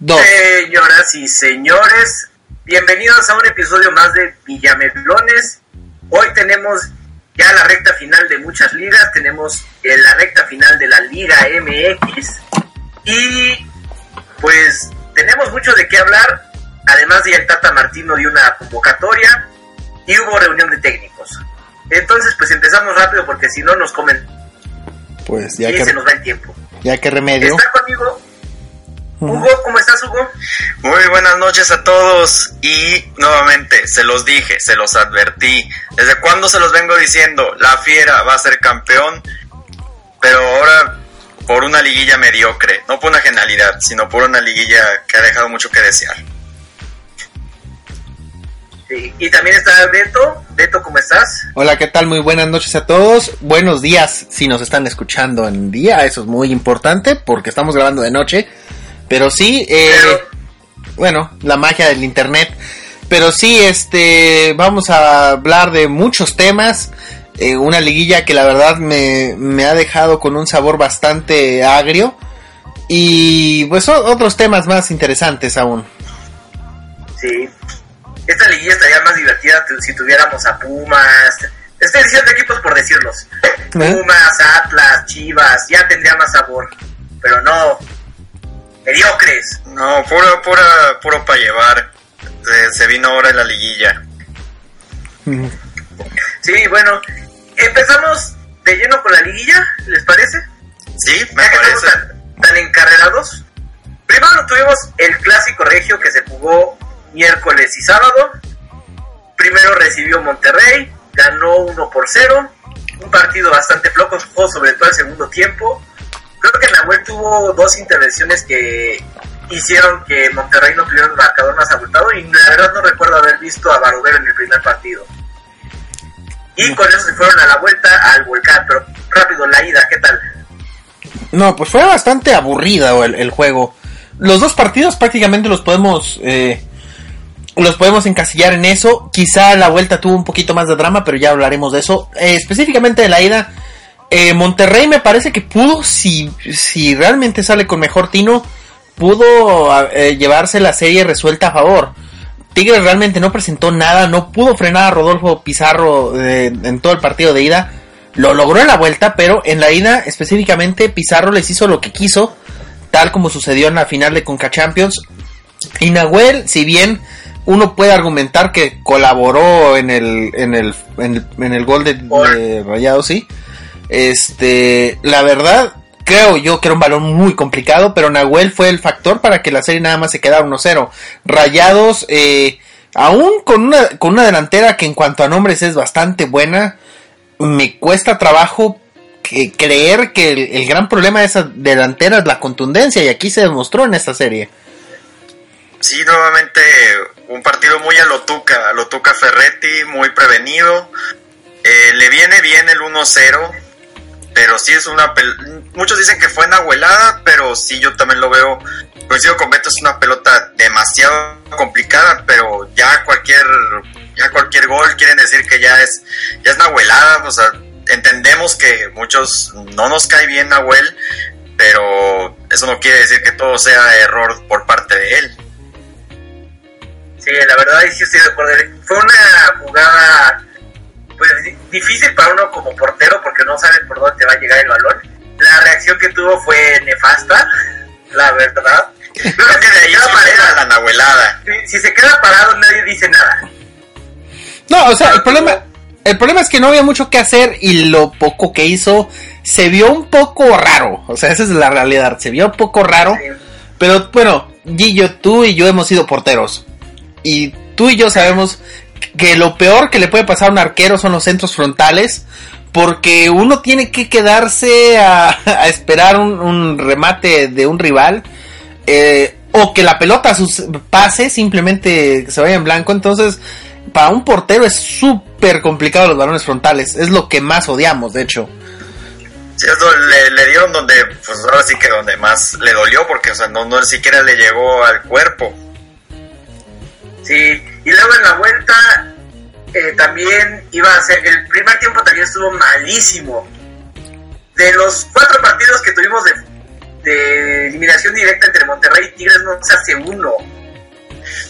dos. Señoras y señores, bienvenidos a un episodio más de Villamelones. Hoy tenemos ya la recta final de muchas ligas, tenemos eh, la recta final de la Liga MX y pues tenemos mucho de qué hablar, además de el Tata Martino dio una convocatoria y hubo reunión de técnicos. Entonces pues empezamos rápido porque si no nos comen Pues ya y que, se nos va el tiempo. ya que remedio. Está conmigo Hugo, ¿cómo estás Hugo? Muy buenas noches a todos y nuevamente se los dije, se los advertí. ¿Desde cuándo se los vengo diciendo? La Fiera va a ser campeón, pero ahora por una liguilla mediocre, no por una genialidad, sino por una liguilla que ha dejado mucho que desear. Sí, y también está Beto. Beto, ¿cómo estás? Hola, ¿qué tal? Muy buenas noches a todos. Buenos días si nos están escuchando en día. Eso es muy importante porque estamos grabando de noche. Pero sí, eh, Pero- bueno, la magia del internet. Pero sí, este, vamos a hablar de muchos temas. Eh, una liguilla que la verdad me, me ha dejado con un sabor bastante agrio. Y pues otros temas más interesantes aún. Sí. Esta liguilla estaría más divertida si tuviéramos a Pumas. Estoy diciendo equipos por decirlos. ¿Eh? Pumas, Atlas, Chivas, ya tendría más sabor. Pero no. Mediocres. No, puro, pura, puro para llevar. Se, se vino ahora en la liguilla. Mm. Sí, bueno. Empezamos de lleno con la liguilla, ¿les parece? Sí, me Ya que estamos parece. tan, tan encarrerados. Primero tuvimos el clásico regio que se jugó miércoles y sábado. Primero recibió Monterrey, ganó 1 por 0. Un partido bastante flojo, jugó sobre todo el segundo tiempo. Creo que Nahuel tuvo dos intervenciones que hicieron que Monterrey no tuviera un marcador más abultado y la verdad no recuerdo haber visto a Barovero en el primer partido. Y con eso se fueron a la vuelta al volcán, pero rápido, la ida, ¿qué tal? No, pues fue bastante aburrida el, el juego. Los dos partidos prácticamente los podemos eh, los podemos encasillar en eso. Quizá la vuelta tuvo un poquito más de drama, pero ya hablaremos de eso. Eh, específicamente de la ida, eh, Monterrey me parece que pudo, si, si realmente sale con mejor tino, pudo eh, llevarse la serie resuelta a favor. Tigres realmente no presentó nada, no pudo frenar a Rodolfo Pizarro eh, en todo el partido de ida. Lo logró en la vuelta, pero en la ida específicamente Pizarro les hizo lo que quiso, tal como sucedió en la final de Conca Champions. Y Nahuel, si bien uno puede argumentar que colaboró en el, en el, en el, en el gol de, de Rayado, sí. Este, la verdad, creo yo que era un balón muy complicado, pero Nahuel fue el factor para que la serie nada más se quedara 1-0. Rayados, eh, aún con una, con una delantera que en cuanto a nombres es bastante buena, me cuesta trabajo creer que el, gran problema de esa delantera es la contundencia y aquí se demostró en esta serie. Sí, nuevamente un partido muy a lo Tuca, a lo Tuca Ferretti, muy prevenido. Eh, le viene bien el 1-0, pero sí es una... Muchos dicen que fue enahuelada, pero sí yo también lo veo. Coincido con Beto, es una pelota demasiado complicada, pero ya cualquier ya cualquier gol quieren decir que ya es ya es nahuelada, o sea, entendemos que muchos no nos cae bien Nahuel, pero eso no quiere decir que todo sea error por parte de él. Sí, la verdad sí estoy de acuerdo. Fue una jugada pues di- difícil para uno como portero porque no sabe por dónde te va a llegar el balón. La reacción que tuvo fue nefasta, la verdad. Creo que de ahí queda sí parado- era la nahuelada. si, si se queda parado nadie dice nada. No, o sea, el problema, el problema es que no había mucho que hacer y lo poco que hizo se vio un poco raro. O sea, esa es la realidad. Se vio un poco raro. Sí. Pero bueno, Gillo, tú y yo hemos sido porteros. Y tú y yo sabemos que lo peor que le puede pasar a un arquero son los centros frontales. Porque uno tiene que quedarse a, esperar un, remate de un rival. eh, o que la pelota sus- pase, simplemente se vaya en blanco. Entonces, para un portero es súper complicado los balones frontales. Es lo que más odiamos, de hecho. Le dieron donde, pues ahora sí que donde más le dolió, porque o sea, no, no siquiera le llegó al cuerpo. Y luego en la vuelta eh, también iba a ser, el primer tiempo también estuvo malísimo. De los cuatro partidos que tuvimos de eliminación directa entre Monterrey y Tigres no se hace uno.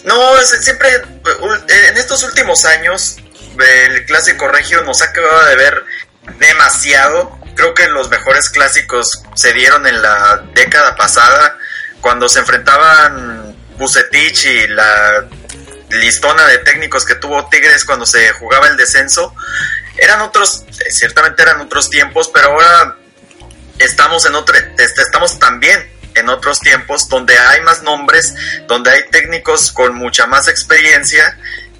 No, siempre, en estos últimos años, el clásico regio nos ha acabado de ver demasiado. Creo que los mejores clásicos se dieron en la década pasada, cuando se enfrentaban Bucetich y la listona de técnicos que tuvo Tigres cuando se jugaba el descenso. Eran otros, ciertamente eran otros tiempos, pero ahora estamos en otro, este, estamos también en otros tiempos donde hay más nombres, donde hay técnicos con mucha más experiencia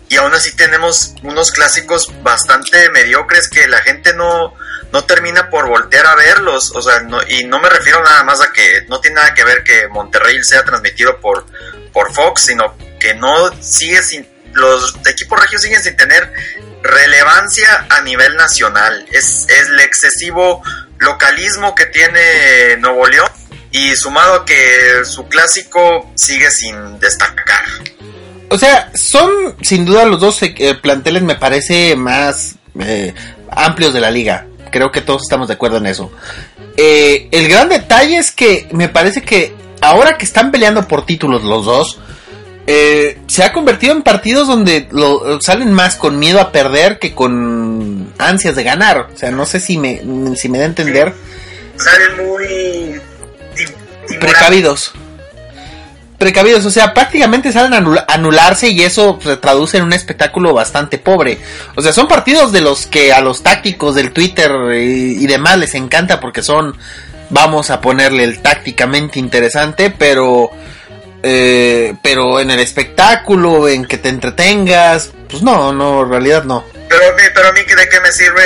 y aún así tenemos unos clásicos bastante mediocres que la gente no, no termina por voltear a verlos, o sea, no, y no me refiero nada más a que no tiene nada que ver que Monterrey sea transmitido por, por Fox, sino que no sigue sin, los equipos regios siguen sin tener relevancia a nivel nacional, es, el excesivo localismo que tiene Nuevo León y sumado a que su clásico sigue sin destacar. O sea, son sin duda los dos eh, planteles me parece más eh, amplios de la liga. Creo que todos estamos de acuerdo en eso. Eh, el gran detalle es que me parece que ahora que están peleando por títulos los dos, se ha convertido en partidos donde lo, salen más con miedo a perder que con ansias de ganar. O sea, no sé si me, si me da a entender. Salen muy precavidos. Precavidos, o sea, prácticamente salen a anularse y eso se traduce en un espectáculo bastante pobre. O sea, son partidos de los que a los tácticos del Twitter y, demás les encanta porque son, vamos a ponerle el tácticamente interesante, pero, eh, pero en el espectáculo, en que te entretengas, pues no, no, en realidad no. Pero, pero a mí, ¿de qué me sirve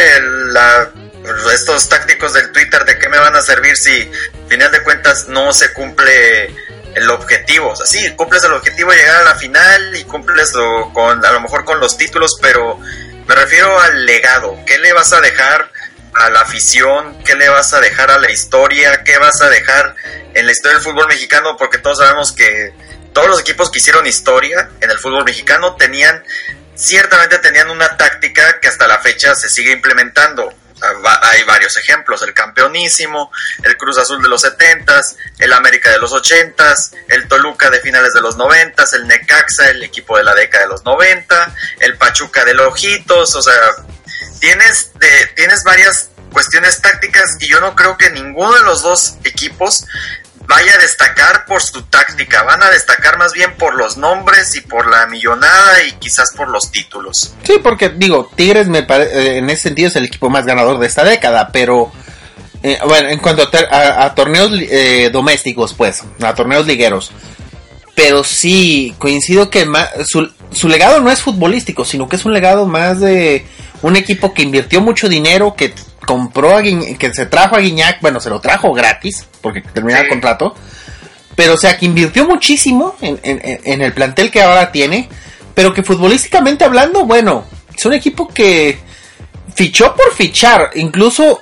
estos tácticos del Twitter de qué me van a servir si final de cuentas no se cumple el objetivo. O sea, sí, cumples el objetivo llegar a la final y cumples con, a lo mejor con los títulos, pero me refiero al legado. ¿Qué le vas a dejar a la afición? ¿Qué le vas a dejar a la historia? ¿Qué vas a dejar en la historia del fútbol mexicano? Porque todos sabemos que todos los equipos que hicieron historia en el fútbol mexicano tenían, ciertamente tenían una táctica que hasta la fecha se sigue implementando hay varios ejemplos, el campeonísimo, el Cruz Azul de los 70 el América de los 80 el Toluca de finales de los 90 el Necaxa, el equipo de la década de los 90, el Pachuca de los Ojitos, o sea, tienes, de, tienes varias cuestiones tácticas y yo no creo que ninguno de los dos equipos vaya a destacar por su táctica, van a destacar más bien por los nombres y por la millonada y quizás por los títulos. Sí, porque digo, Tigres me eh, en ese sentido es el equipo más ganador de esta década, pero eh, bueno, en cuanto a, torneos eh, domésticos, pues, a torneos ligueros. Pero sí, coincido que su, su legado no es futbolístico, sino que es un legado más de un equipo que invirtió mucho dinero, que compró a que se trajo a Guiñac, bueno, se lo trajo gratis, porque terminó el contrato, pero o sea, que invirtió muchísimo en, en, el plantel que ahora tiene, pero que futbolísticamente hablando, bueno, es un equipo que fichó por fichar, incluso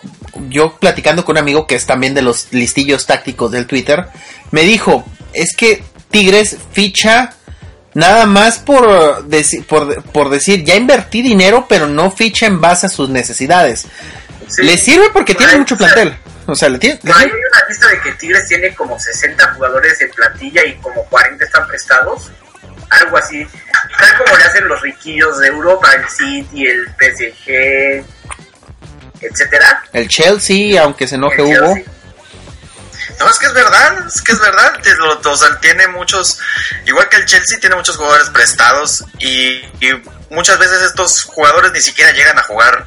yo platicando con un amigo que es también de los listillos tácticos del Twitter, me dijo, es que Tigres ficha nada más por, por, por decir, ya invertí dinero, pero no ficha en base a sus necesidades. Le sirve porque tiene mucho plantel. O sea, le tiene. hay una lista de que Tigres tiene como 60 jugadores en plantilla y como 40 están prestados. Algo así. Tal como le hacen los riquillos de Europa, el City, el PSG, etcétera. El Chelsea, aunque se enoje Hugo. No, es que es verdad, es que es verdad. O sea, tiene muchos, igual que el Chelsea, tiene muchos jugadores prestados y, y muchas veces estos jugadores ni siquiera llegan a jugar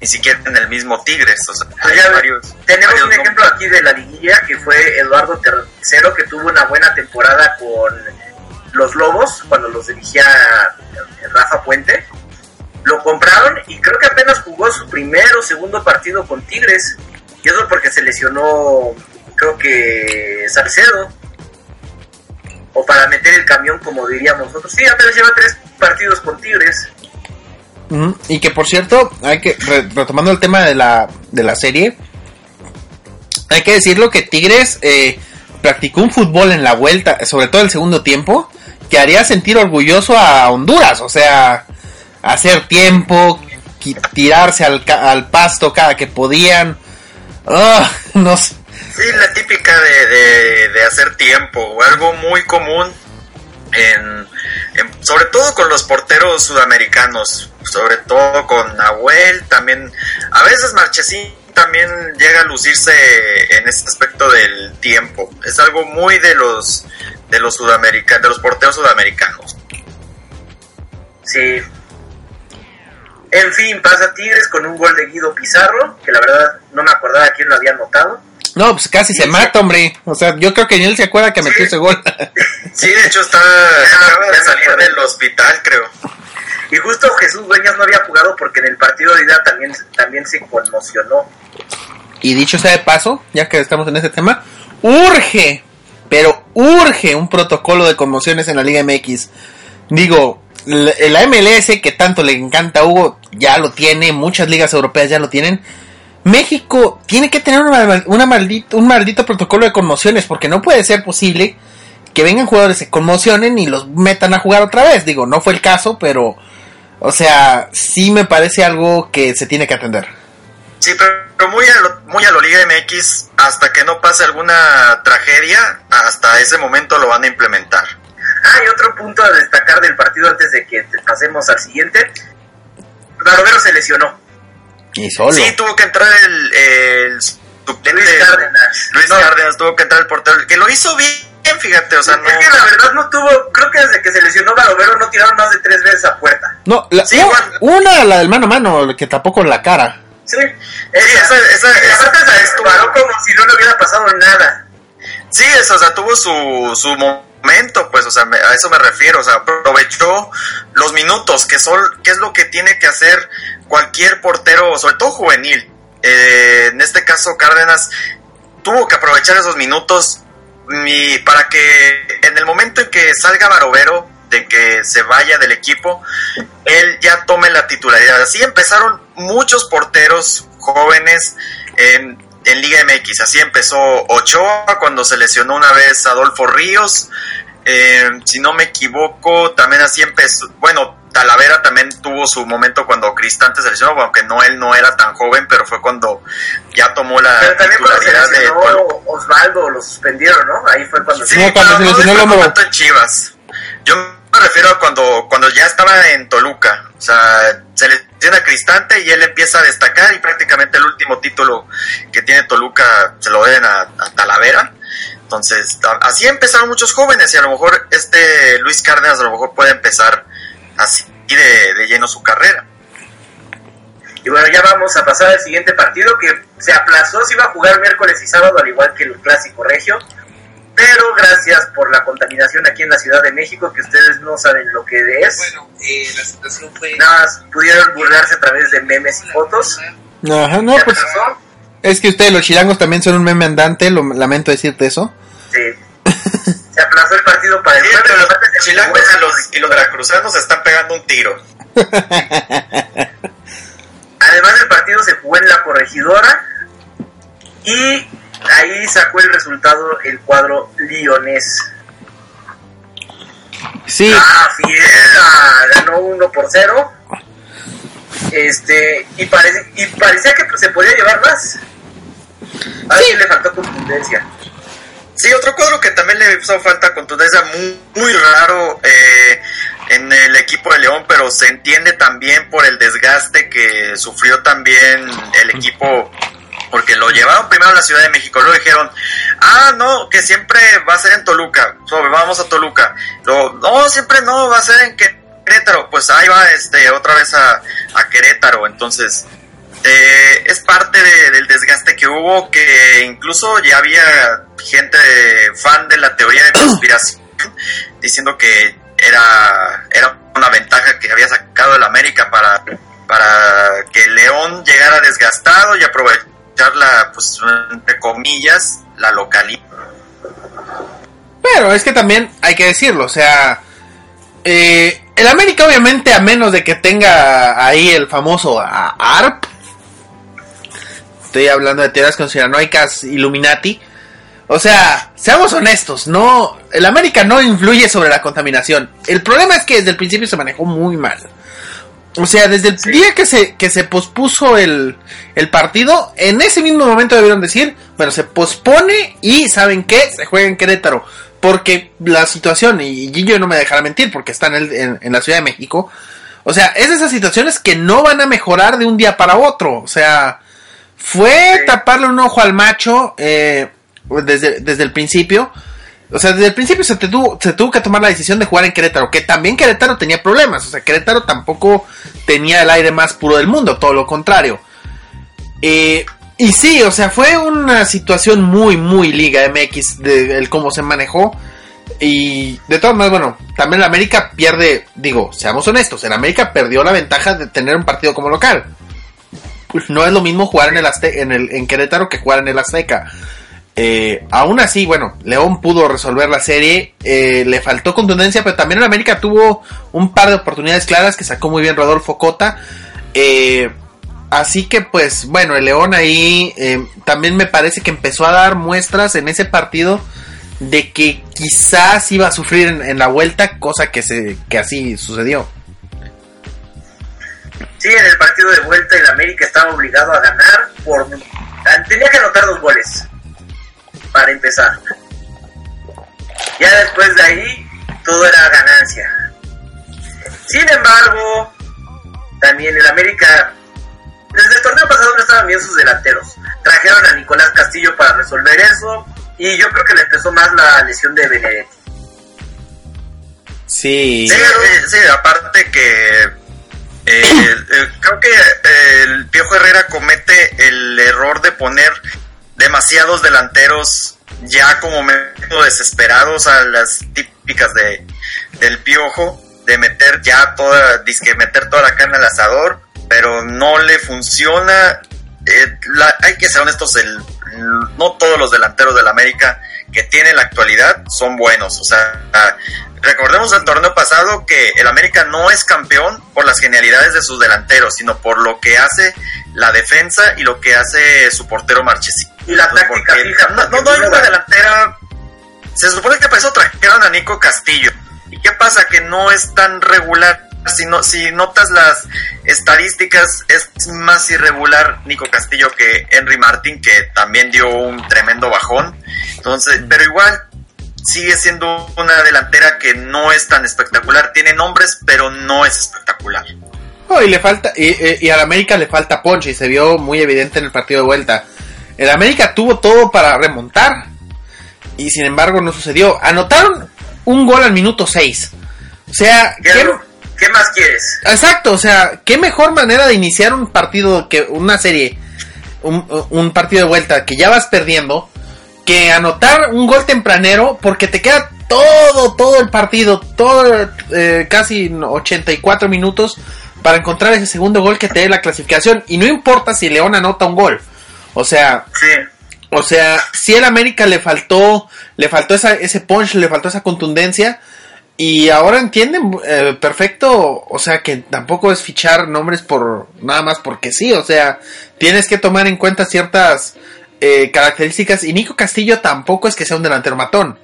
ni siquiera en el mismo Tigres. O sea, tenemos un ejemplo aquí de la liguilla que fue Eduardo Tercero, que tuvo una buena temporada con los Lobos cuando los dirigía Rafa Puente. Lo compraron y creo que apenas jugó su primer o segundo partido con Tigres. Y eso porque se lesionó, creo que Salcedo. O para meter el camión, como diríamos nosotros. Sí, apenas lleva tres partidos con Tigres. Y que por cierto, hay que retomando el tema de la, de la serie, hay que decirlo que Tigres eh, practicó un fútbol en la vuelta, sobre todo el segundo tiempo, que haría sentir orgulloso a Honduras, o sea, hacer tiempo, tirarse al, al pasto cada que podían. Ah, no, Sí, la típica de, de, de hacer tiempo, algo muy común en, sobre todo con los porteros sudamericanos, sobre todo con Nahuel, también, a veces Marchesín también llega a lucirse en este aspecto del tiempo. Es algo muy de los de los sudamericanos, de los porteros sudamericanos. Sí. En fin, pasa Tigres con un gol de Guido Pizarro, que la verdad no me acordaba quién lo había anotado. No, pues casi se mata, hombre. O sea, yo creo que ni él se acuerda que metió Sí. ese gol. Sí, de hecho está acaba de salir del hospital, creo. Y justo Jesús Dueñas no había jugado porque en el partido de ida también, también se conmocionó. y dicho sea de paso, ya que estamos en ese tema, urge, pero urge un protocolo de conmociones en la Liga MX. Digo, la MLS que tanto le encanta a Hugo ya lo tiene, muchas ligas europeas ya lo tienen. México tiene que tener una, una maldito, un maldito protocolo de conmociones porque no puede ser posible que vengan jugadores se conmocionen y los metan a jugar otra vez. Digo, no fue el caso, pero, o sea, sí me parece algo que se tiene que atender. Sí, pero muy a, lo, muy a lo Liga MX, hasta que no pase alguna tragedia, hasta ese momento lo van a implementar. Ah, y otro punto a destacar del partido antes de que te- pasemos al siguiente. Barovero se lesionó. Y solo. Sí, tuvo que entrar el, el suplente. Luis Cárdenas. Luis No, Cárdenas tuvo que entrar el portero, que lo hizo bien, fíjate, o sea, no... Es que la verdad no tuvo, creo que desde que se lesionó Barovero no tiraron más de tres veces a puerta. No, la- Sí, igual. una, la del mano a mano, que tapó con la cara. Sí, esa, esa, esa- aparte se disparó como si no le hubiera pasado nada. Sí, eso, o sea, tuvo su, su momento, pues, o sea, me- a eso me refiero, o sea, aprovechó los minutos, que son, que es lo que tiene que hacer cualquier portero, sobre todo juvenil. Eh, en este caso, Cárdenas tuvo que aprovechar esos minutos y para que en el momento en que salga Barovero, de que se vaya del equipo, él ya tome la titularidad. Así empezaron muchos porteros jóvenes en, en Liga MX. Así empezó Ochoa cuando se lesionó una vez Adolfo Ríos. Eh, si no me equivoco, también así empezó. Bueno, Talavera también tuvo su momento cuando Cristante se lesionó, aunque no él no era tan joven, pero fue cuando ya tomó la Pero también cuando se titularidad de lesionó Toluca. Osvaldo lo suspendieron, ¿no? Ahí fue cuando Sí, No, cuando se lesionó el en Chivas. Yo me refiero a cuando, cuando ya estaba en Toluca. O sea, se lesiona Cristante y él empieza a destacar y prácticamente el último título que tiene Toluca se lo deben a, Talavera. Entonces, así empezaron muchos jóvenes y a lo mejor este Luis Cárdenas a lo mejor puede empezar así de, de lleno su carrera. Y bueno, ya vamos a pasar al siguiente partido que se aplazó, se iba a jugar miércoles y sábado, al igual que el clásico regio. Pero gracias por la contaminación aquí en la Ciudad de México, que ustedes no saben lo que es. Bueno, eh, la situación fue... Nada más pudieron burlarse a través de memes y fotos. Ajá, no, pues es que ustedes los chilangos también son un meme andante, lo lamento decirte eso. Sí. Se aplazó el partido para el Sí, jueves. los chilangos y los, y los veracruzanos se están pegando un tiro. Además del partido se jugó en la corregidora y ahí sacó el resultado el cuadro lionés. Sí, Ah, fiera, ganó 1 por 0. Este, y, parece, y parecía que pues, se podía llevar más. A ver Sí. si le faltó contundencia. Sí, otro cuadro que también le hizo falta contundencia muy, muy raro eh, en el equipo de León, pero se entiende también por el desgaste que sufrió también el equipo, porque lo llevaron primero a la Ciudad de México, luego dijeron, ah, no, que siempre va a ser en Toluca, so, vamos a Toluca, Luego, no, siempre no, va a ser en Querétaro, pues ahí va este otra vez a, a Querétaro, entonces eh, es parte de- del desgaste que hubo, que incluso ya había gente fan de la teoría de conspiración diciendo que era, era una ventaja que había sacado el América para, para que León llegara desgastado y aprovechar la, pues, entre comillas, la localidad. pero es que también hay que decirlo, o sea, eh, el América obviamente a menos de que tenga ahí el famoso ARP, estoy hablando de teorías conspiranoicas Illuminati, o sea, seamos honestos, no, el América no influye sobre la contaminación. El problema es que desde el principio se manejó muy mal. O sea, desde el día que se, que se pospuso el, el partido, en ese mismo momento debieron decir, bueno, se pospone y ¿saben qué? Se juega en Querétaro. Porque la situación, y Gillo no me dejará mentir porque está en, el, en, en la Ciudad de México, o sea, es de esas situaciones que no van a mejorar de un día para otro. O sea, fue taparle un ojo al macho eh, desde, desde el principio. O sea, desde el principio se, tuvo, se tuvo que tomar la decisión de jugar en Querétaro, que también Querétaro tenía problemas. O sea, Querétaro tampoco tenía el aire más puro del mundo, todo lo contrario. Eh, y sí, o sea, fue una situación muy, muy Liga MX de, el cómo se manejó. Y de todas maneras, bueno, también el América pierde, digo, seamos honestos, el América perdió la ventaja de tener un partido como local. Pues no es lo mismo jugar en el, Azte en, el en Querétaro que jugar en el Azteca. Eh, aún así, bueno, León pudo resolver la serie, eh, le faltó contundencia, pero también el América tuvo un par de oportunidades claras que sacó muy bien Rodolfo Cota. Eh, así que pues bueno, el León ahí también me parece que empezó a dar muestras en ese partido de que quizás iba a sufrir en, en la vuelta, cosa que, se, que así sucedió. Sí, en el partido de vuelta el América estaba obligado a ganar tenía que anotar dos goles para empezar. Ya después de ahí todo era ganancia. Sin embargo, también el América desde el torneo pasado no estaban bien sus delanteros. Trajeron a Nicolás Castillo para resolver eso y yo creo que le empezó más la lesión de Benedetti. Sí. Sí, aparte que eh, creo que el Piojo Herrera comete el error de poner demasiados delanteros ya como medio desesperados a las típicas de del Piojo de meter ya toda disque meter toda la carne al asador pero no le funciona. Eh, la, hay que ser honestos el, no todos los delanteros del América que tiene en la actualidad son buenos. O sea recordemos el torneo pasado que el América no es campeón por las genialidades de sus delanteros sino por lo que hace la defensa y lo que hace su portero Marchesín y la táctica porque fija, no, no, hay una delantera. Se supone que para eso trajeron a Nico Castillo. ¿Y qué pasa? Que no es tan regular. Si, no, si notas las estadísticas, es más irregular Nico Castillo que Henry Martin, que también dio un tremendo bajón. Entonces, pero igual sigue siendo una delantera que no es tan espectacular. Tiene nombres, pero no es espectacular. Oh, y le falta, y, y- y al América le falta ponche y se vio muy evidente en el partido de vuelta. El América tuvo todo para remontar y sin embargo no sucedió. Anotaron un gol al minuto 6. O sea, ¿Qué, ¿qué, ¿Qué más quieres? exacto, o sea, qué mejor manera de iniciar un partido que una serie, un, un partido de vuelta que ya vas perdiendo, que anotar un gol tempranero porque te queda todo, todo el partido, todo, eh, casi 84 minutos para encontrar ese segundo gol que te dé la clasificación. Y no importa si León anota un gol. O sea, Sí. o sea, si el América le faltó, le faltó esa, ese punch, le faltó esa contundencia. Y ahora entienden eh, perfecto, o sea, que tampoco es fichar nombres por nada más porque sí, o sea, tienes que tomar en cuenta ciertas eh, características. Y Nico Castillo tampoco es que sea un delantero matón,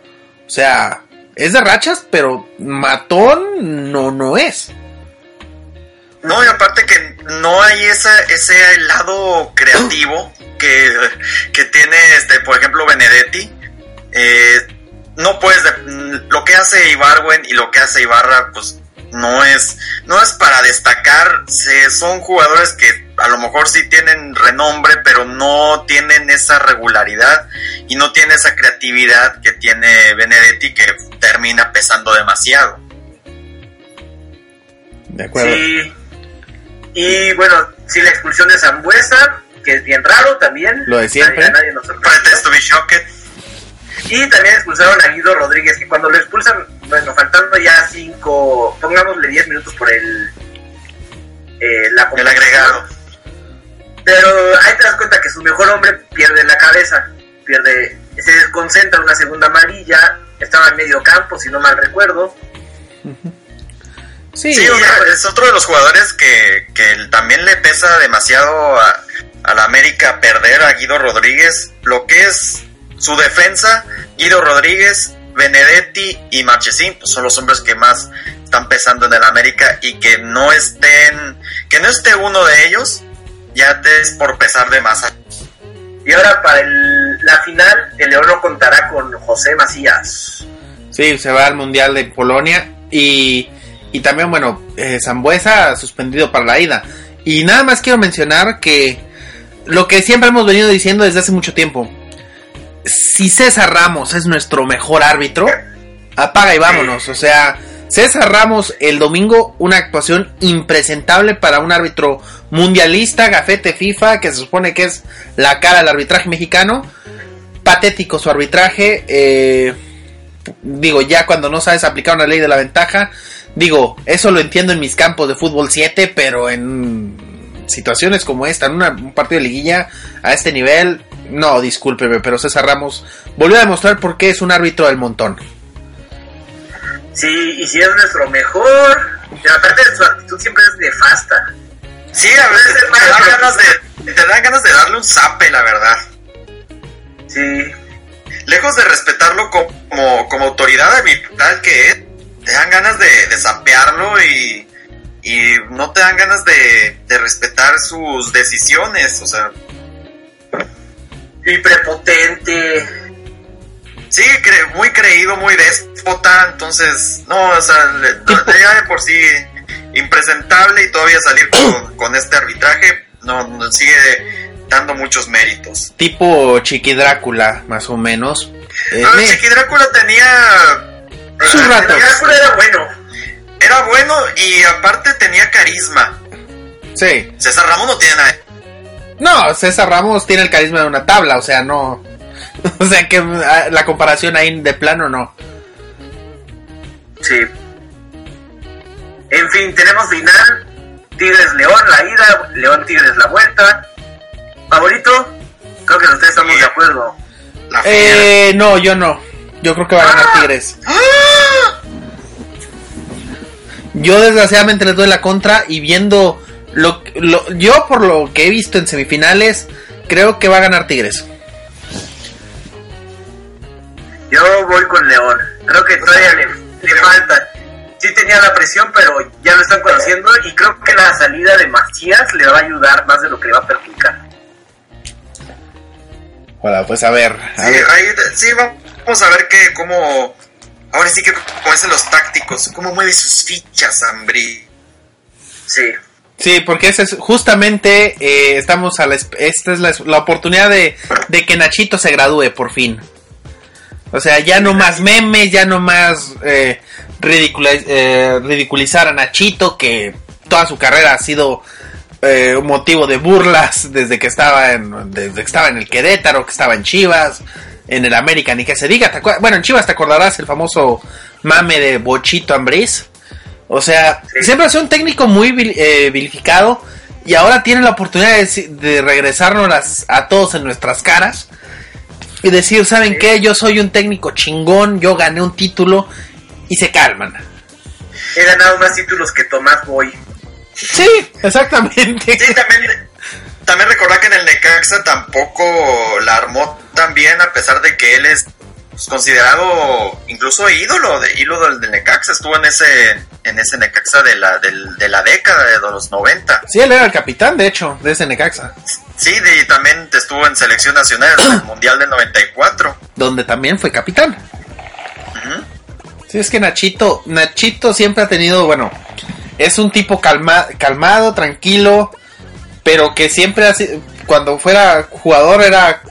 o sea, es de rachas, pero matón no, no es. No, y aparte que no hay esa, ese lado creativo que, que tiene, este, por ejemplo, Benedetti. Eh, no puedes, de- lo que hace Ibarwen y lo que hace Ibarra, pues no es, no es para destacar. Se, son jugadores que a lo mejor sí tienen renombre, pero no tienen esa regularidad y no tienen esa creatividad que tiene Benedetti que termina pesando demasiado. De acuerdo. Sí. Y bueno, sí, la expulsión de Zambuesa, que es bien raro también. Lo de siempre. Nadie nos sorprendió. Pretends to be shocked. Y también expulsaron a Guido Rodríguez, que cuando lo expulsan, bueno, faltando ya cinco, pongámosle 10 minutos por el, eh, la El agregado. Pero ahí te das cuenta que su mejor hombre pierde la cabeza, pierde, se desconcentra una segunda amarilla, estaba en medio campo, si no mal recuerdo. Sí, Sí, o sea, es otro de los jugadores que, que también le pesa demasiado a, a la América perder a Guido Rodríguez. Lo que es su defensa, Guido Rodríguez Benedetti y Marchesín pues, son los hombres que más están pesando en el América y que no estén, que no esté uno de ellos, ya te es por pesar de más. Y ahora para el- la final, el León no contará con José Macías. Sí, se va al Mundial de Polonia y, y también, bueno, eh, Zambuesa suspendido para la ida. Y nada más quiero mencionar que lo que siempre hemos venido diciendo desde hace mucho tiempo, si César Ramos es nuestro mejor árbitro, apaga y vámonos. O sea, César Ramos el domingo, una actuación impresentable para un árbitro mundialista, gafete FIFA, que se supone que es la cara del arbitraje mexicano. Patético su arbitraje. eh, digo, ya cuando no sabes aplicar una ley de la ventaja, digo, eso lo entiendo en mis campos de fútbol 7, pero en situaciones como esta, en una- un partido de liguilla a este nivel, no, discúlpeme, pero César Ramos volvió a demostrar por qué es un árbitro del montón. Sí, y si es nuestro mejor. Y aparte su actitud siempre es nefasta. Sí, a veces te dan ganas de, te dan ganas de darle un zape, la verdad. Sí, Lejos de respetarlo como, como autoridad arbitral que es, te dan ganas de, de sapearlo y, y no te dan ganas de, de respetar sus decisiones. O sea, y prepotente. sí, cre- muy creído, muy déspota. Entonces, no, o sea, le- ya de por sí impresentable y todavía salir con, con este arbitraje no, no sigue dando muchos méritos. Tipo Chiqui Drácula, más o menos. Eh, Pero me- Chiqui Drácula tenía Sus El ratos. Drácula era bueno. Bueno y aparte tenía carisma. Sí. César Ramos no tiene nada. No, César Ramos tiene el carisma de una tabla, o sea, no. O sea, que ah, la comparación ahí de plano no. Sí. En fin, tenemos final. Tigres León, la ida. León Tigres la vuelta. Favorito. Creo que tres estamos de acuerdo. La. Eh, no, yo no. Yo creo que va a ganar Tigres. Yo desgraciadamente les doy la contra y viendo lo, lo- yo por lo que he visto en semifinales creo que va a ganar Tigres. Yo voy con León. Creo que todavía le, le falta. Sí tenía la presión, pero ya lo están conociendo y creo que la salida de Macías le va a ayudar más de lo que le va a perjudicar. Bueno, pues a ver, a Sí, ver. ahí, sí, vamos a ver que cómo. Ahora sí que como hacen los tácticos, cómo mueve sus fichas, Ambrí. Sí. Sí, porque ese es justamente eh, estamos a la esta es la, la oportunidad de, de que Nachito se gradúe por fin. O sea, ya no más memes, ya no más eh, ridicula- eh, ridiculizar a Nachito, que toda su carrera ha sido eh, un motivo de burlas desde que estaba en desde que estaba en el Querétaro, que estaba en Chivas, en el América, ni que se diga. ¿te acuer- Bueno, en Chivas te acordarás el famoso mame de Bochito Ambriz. O sea, Sí. siempre ha sido un técnico muy vil- eh, vilificado y ahora tiene la oportunidad de, regresarnos a todos en nuestras caras y decir, ¿saben qué? Yo soy un técnico chingón, yo gané un título y se calman. He ganado más títulos que Tomás Boy. Sí, exactamente. Sí, también, también recordar que en el Necaxa tampoco la armó tan bien, a pesar de que él es pues, considerado incluso ídolo de ídolo del, del Necaxa. Estuvo en ese en ese Necaxa de la, del- de la década de los 90. Sí, él era el capitán, de hecho, de ese Necaxa, Sí, de- y también estuvo en selección nacional en el Mundial del 94. donde también fue capitán. Sí, es que Nachito, Nachito siempre ha tenido, bueno, es un tipo calma, calmado, tranquilo, pero que siempre cuando fuera jugador era,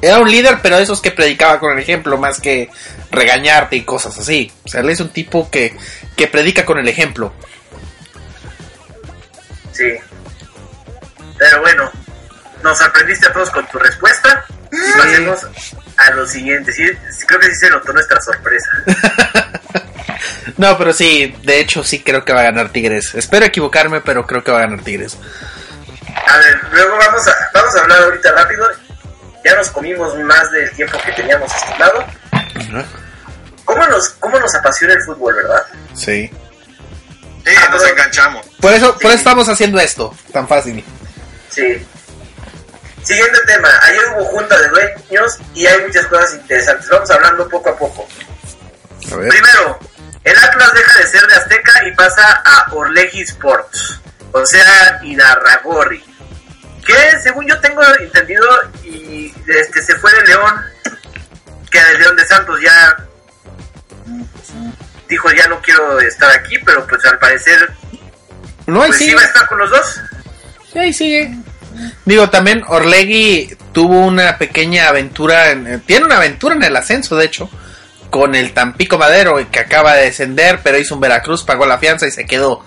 era un líder, pero esos que predicaba con el ejemplo, más que regañarte y cosas así. O sea, él es un tipo que, que predica con el ejemplo. Sí. Pero bueno, nos sorprendiste a todos con tu respuesta. Y pasemos a lo siguiente. Sí, creo que sí se notó nuestra sorpresa. No, pero sí, de hecho sí creo que va a ganar Tigres. Espero equivocarme, pero creo que va a ganar Tigres. A ver, luego vamos a, vamos a hablar ahorita rápido. Ya nos comimos más del tiempo que teníamos estimado. ¿Cómo nos, cómo nos apasiona el fútbol, verdad? Sí. Sí, Ah, nos pero- enganchamos. Por eso, por eso estamos haciendo esto, tan fácil. Sí. Siguiente tema. Ayer hubo junta de dueños y hay muchas cosas interesantes. Vamos hablando poco a poco. A ver. Primero, el Atlas deja de ser de Azteca y pasa a Orlegi Sports, o sea, Irarragorri, que según yo tengo entendido y este se fue de León, que de León de Santos ya dijo ya no quiero estar aquí, pero pues al parecer No, pues sigue. va a estar con los dos. Sí, ahí sigue. Digo, también Orlegui tuvo una pequeña aventura, en- eh, tiene una aventura en el ascenso, de hecho, con el Tampico Madero, que acaba de descender, pero hizo un Veracruz, pagó la fianza y se quedó.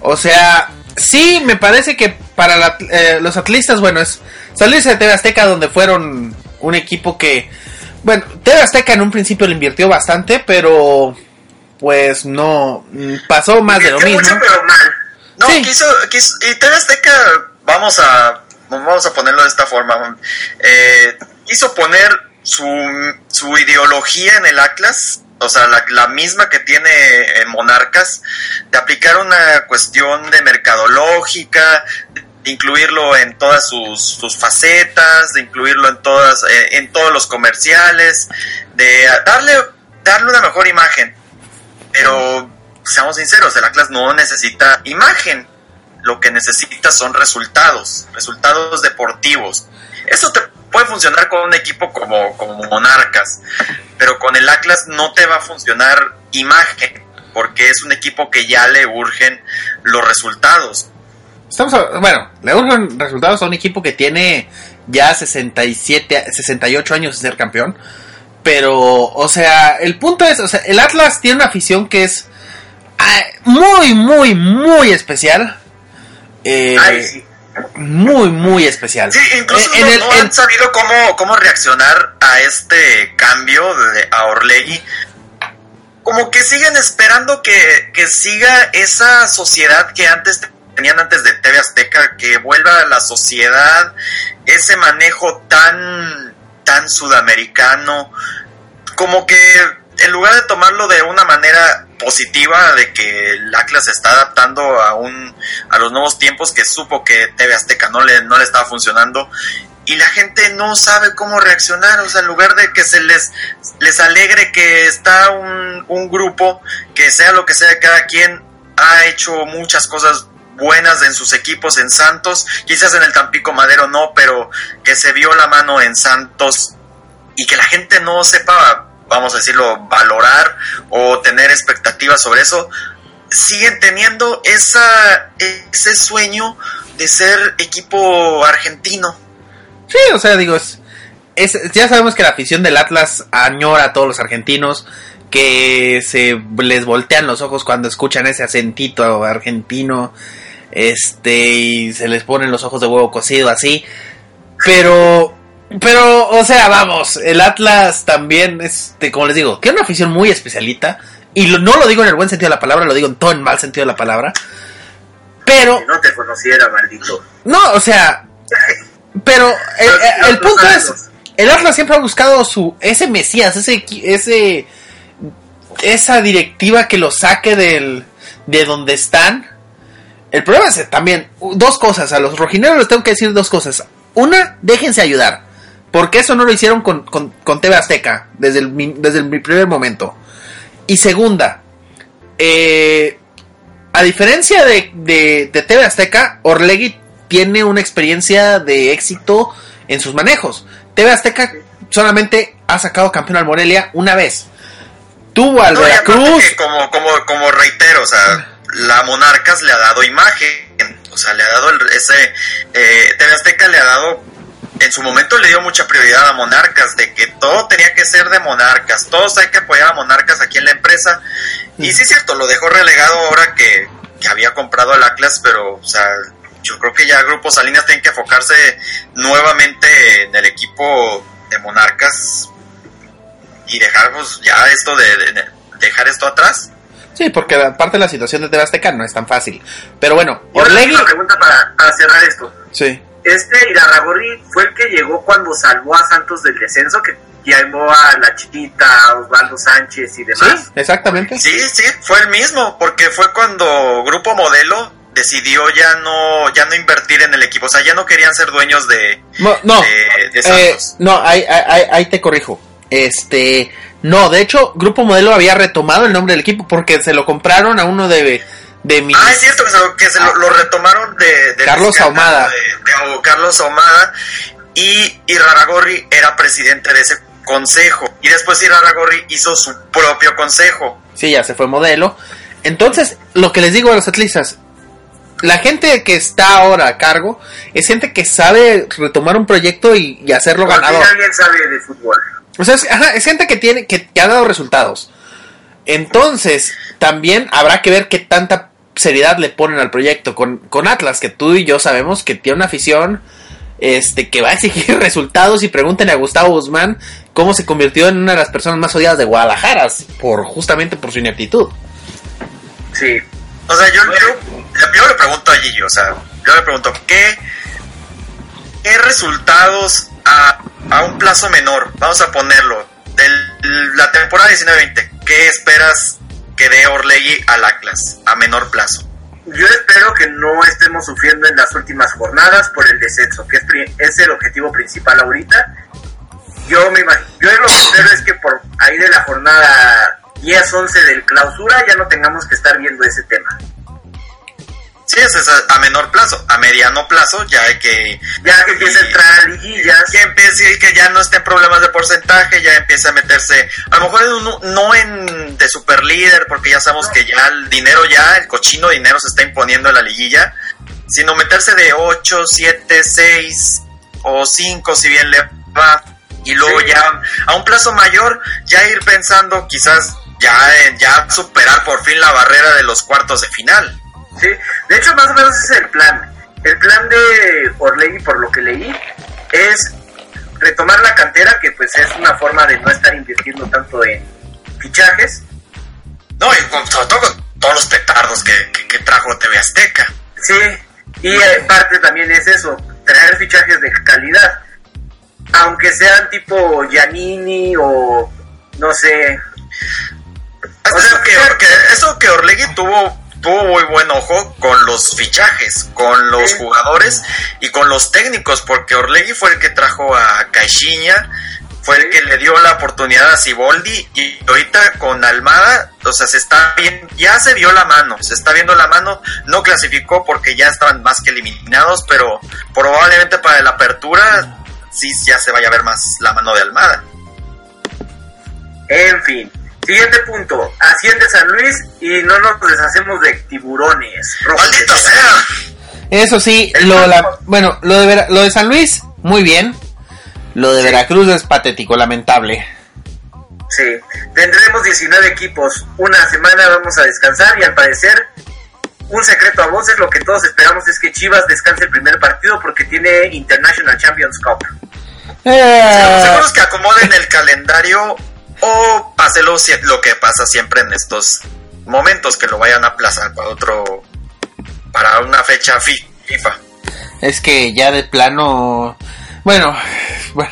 O sea, sí, me parece que para la- eh, los atlistas, bueno, es salirse de TV Azteca, donde fueron un equipo que, bueno, TV Azteca en un principio le invirtió bastante, pero pues no, pasó más de lo Invirtió mismo. mucho, pero mal. No, Sí. quiso, quiso- y TV Azteca, vamos a, vamos a ponerlo de esta forma, eh, quiso poner su, su ideología en el Atlas, o sea, la, la misma que tiene en Monarcas, de aplicar una cuestión de mercadológica, de incluirlo en todas sus, sus facetas, de incluirlo en todas, eh, en todos los comerciales, de darle, darle una mejor imagen. Pero seamos sinceros, el Atlas no necesita imagen. Lo que necesita son resultados, resultados deportivos. Eso te puede funcionar con un equipo como, como Monarcas, pero con el Atlas no te va a funcionar imagen, porque es un equipo que ya le urgen los resultados. Estamos a- bueno, le urgen resultados a un equipo que tiene ya 67, 68 años de ser campeón. Pero, o sea, el punto es, o sea, el Atlas tiene una afición que es ah, muy, muy, muy especial. Eh, Ay, sí. Muy, muy especial. Sí, incluso En- no, el- no han sabido cómo, cómo reaccionar a este cambio de, a Orlegui. Como que siguen esperando que, que siga esa sociedad que antes tenían antes de TV Azteca, que vuelva a la sociedad, ese manejo tan, tan sudamericano, como que en lugar de tomarlo de una manera positiva, de que el Atlas se está adaptando a un a los nuevos tiempos que supo que TV Azteca no le, no le estaba funcionando y la gente no sabe cómo reaccionar, o sea, en lugar de que se les, les alegre que está un, un grupo, que sea lo que sea, cada quien ha hecho muchas cosas buenas en sus equipos en Santos, quizás en el Tampico Madero no, pero que se vio la mano en Santos y que la gente no sepa, vamos a decirlo, valorar o tener expectativas sobre eso, siguen teniendo esa, ese sueño de ser equipo argentino. Sí, o sea, digo, es, ya sabemos que la afición del Atlas añora a todos los argentinos, que se les voltean los ojos cuando escuchan ese acentito argentino, este, y se les ponen los ojos de huevo cocido así, pero, pero, o sea, vamos, el Atlas también, este, como les digo, tiene una afición muy especialita, y lo- no lo digo en el buen sentido de la palabra, lo digo en todo el mal sentido de la palabra, pero Si no te conociera, maldito. no, o sea, pero el, Los- el- el punto es, el Atlas siempre ha buscado su ese Mesías, ese ese esa directiva que lo saque del de donde están. El problema es también dos cosas, a los rojineros les tengo que decir dos cosas. Una, déjense ayudar, porque eso no lo hicieron con, con, con TV Azteca desde el, mi- desde el primer momento. Y segunda, eh, a diferencia de, de, de TV Azteca, Orlegui tiene una experiencia de éxito en sus manejos. TV Azteca solamente ha sacado campeón al Morelia una vez. Tuvo al No, Veracruz. como, como, como reitero, o sea, la Monarcas le ha dado imagen, o sea, le ha dado el, ese, eh, TV Azteca le ha dado, en su momento le dio mucha prioridad a Monarcas, de que todo tenía que ser de Monarcas, todos hay que apoyar a Monarcas aquí en la empresa, y sí es cierto, lo dejó relegado ahora que, que había comprado el Atlas, pero, o sea, yo creo que ya Grupo Salinas tiene que enfocarse nuevamente en el equipo de Monarcas y dejar pues, ya esto de, de- de- dejar esto atrás. Sí, porque aparte la situación de Azteca no es tan fácil. Pero bueno, Orlegui. Una pregunta para, para cerrar esto. Sí. Este Irarragorri fue el que llegó cuando salvó a Santos del descenso, que llamó a la chiquita, a Osvaldo Sánchez y Sí, demás. exactamente. Sí, sí, fue el mismo, porque fue cuando Grupo Modelo decidió ya no ya no invertir en el equipo, o sea, ya no querían ser dueos de, No, no. de, de Eh, Santos. no, ahí, ahí- ahí te corrijo. Este, No, de hecho, Grupo Modelo había retomado el nombre del equipo porque se lo compraron a uno de, de mis... Ah, es cierto que se lo, que se lo, lo retomaron de, de Carlos Ahumada. De, Carlos Ahumada. Y Iraragorri era presidente de ese consejo. Y después Iraragorri hizo su propio consejo. Sí, ya se fue modelo. Entonces, lo que les digo a los atletas, la gente que está ahora a cargo es gente que sabe retomar un proyecto y, y hacerlo Por fin ganador. alguien sabe de fútbol. O sea, es, ajá, es gente que tiene, que, que ha dado resultados. Entonces, también habrá que ver qué tanta seriedad le ponen al proyecto. Con, con Atlas, que tú y yo sabemos que tiene una afición este, que va a exigir resultados. Y pregúntenle a Gustavo Guzmán cómo se convirtió en una de las personas más odiadas de Guadalajara, por, justamente por su ineptitud. Sí. O sea, yo, yo, le pregunto a Gillo, o sea, yo le pregunto, ¿qué, qué resultados a, a un plazo menor, vamos a ponerlo, de la temporada 19-20, qué esperas que dé Orlegui al Atlas a menor plazo? Yo espero que no estemos sufriendo en las últimas jornadas por el descenso, que es, el objetivo principal ahorita. Yo me imag- yo lo que espero es que por ahí de la jornada 10-11 del clausura ya no tengamos que estar viendo ese tema. Es a, a menor plazo, a mediano plazo ya hay que... Ya que empiece a entrar a liguillas. que empiece que ya no esté en problemas de porcentaje, ya empiece a meterse, a lo mejor en un- no en de super líder, porque ya sabemos que ya el dinero ya, el cochino dinero se está imponiendo en la liguilla, sino meterse de 8, 7, 6 o 5 si bien le va, y luego Sí. ya a un plazo mayor ya ir pensando quizás ya en ya superar por fin la barrera de los cuartos de final. Sí, de hecho más o menos ese es el plan. El plan de Orlegui, por lo que leí, es retomar la cantera, que pues es una forma de no estar invirtiendo tanto en fichajes. No, y con, sobre todo con todos los petardos que, que- que trajo TV Azteca. Sí, y parte también es eso, traer fichajes de calidad. Aunque sean tipo Giannini o no sé. O Eso sea, que, que- eso que Orlegui tuvo tuvo muy buen ojo con los fichajes, con los Sí. jugadores y con los técnicos, porque Orlegui fue el que trajo a Caixinha, fue el que le dio la oportunidad a Siboldi y ahorita con Almada, o sea, se está bien, ya se vio la mano, se está viendo la mano, no clasificó porque ya estaban más que eliminados, pero probablemente para la apertura sí ya se vaya a ver más la mano de Almada. En fin. Siguiente punto. Asciende San Luis y no nos deshacemos de tiburones. ¡Maldito sea! Eso sí, lo, la- bueno, lo de, Vera- lo de San Luis, muy bien. Lo de Veracruz es patético, lamentable. Sí. Tendremos 19 equipos. Una semana vamos a descansar y al parecer un secreto a voces, lo que todos esperamos es que Chivas descanse el primer partido porque tiene International Champions Cup. Eh, Seguros que acomoden el calendario o páselo lo que pasa siempre en estos momentos, que lo vayan a aplazar para otro, para una fecha fi- FIFA. es que ya de plano, bueno, bueno,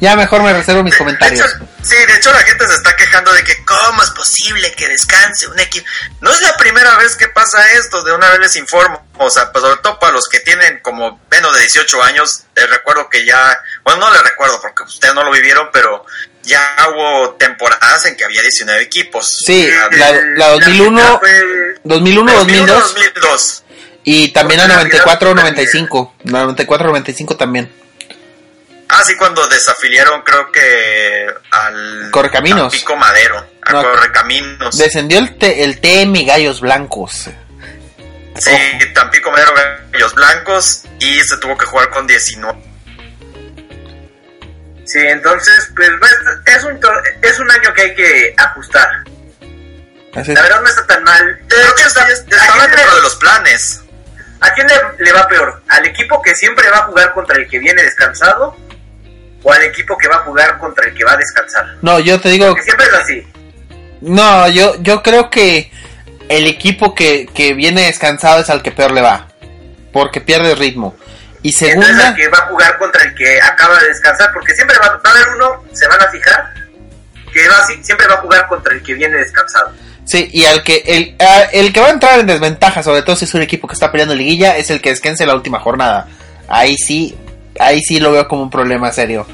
ya mejor me reservo mis De comentarios. hecho, sí, de hecho la gente se está quejando de que cómo es posible que descanse un equipo. No es la primera vez que pasa esto, de una vez les informo. O sea, pues sobre todo para los que tienen como menos de 18 años, les recuerdo que ya, bueno, no les recuerdo porque ustedes no lo vivieron, pero ya hubo temporadas en que había 19 equipos. Sí, Ya, la, la 2001, final fue- 2001, 2002 2002. y también la la 94, final- 95, la 94, 95 también. Ah, sí, cuando desafiliaron creo que al Correcaminos. Pico Madero, a No. Correcaminos. Descendió el, T- el TM Gallos Blancos. Sí, Tampico Madero Gallos Blancos y se tuvo que jugar con 19. Sí, entonces, pues es un, tor- es un año que hay que ajustar. Así. La verdad no está tan mal. Creo que está, ¿A estaba quién dentro de le- los planes. ¿A quién le, le va peor? ¿Al equipo que siempre va a jugar contra el que viene descansado? ¿O al equipo que va a jugar contra el que va a descansar? No, yo te digo, Porque siempre es así. no, yo, yo creo que el equipo que, que viene descansado es al que peor le va, porque pierde ritmo. Y Entonces segunda, el que va a jugar contra el que acaba de descansar, porque siempre va, va a haber uno, se van a fijar, que va, si- siempre va a jugar contra el que viene descansado. sí, y al que, el, a- el que va a entrar en desventaja, sobre todo si es un equipo que está peleando liguilla, es el que descanse la última jornada. Ahí sí, ahí sí lo veo como un problema serio.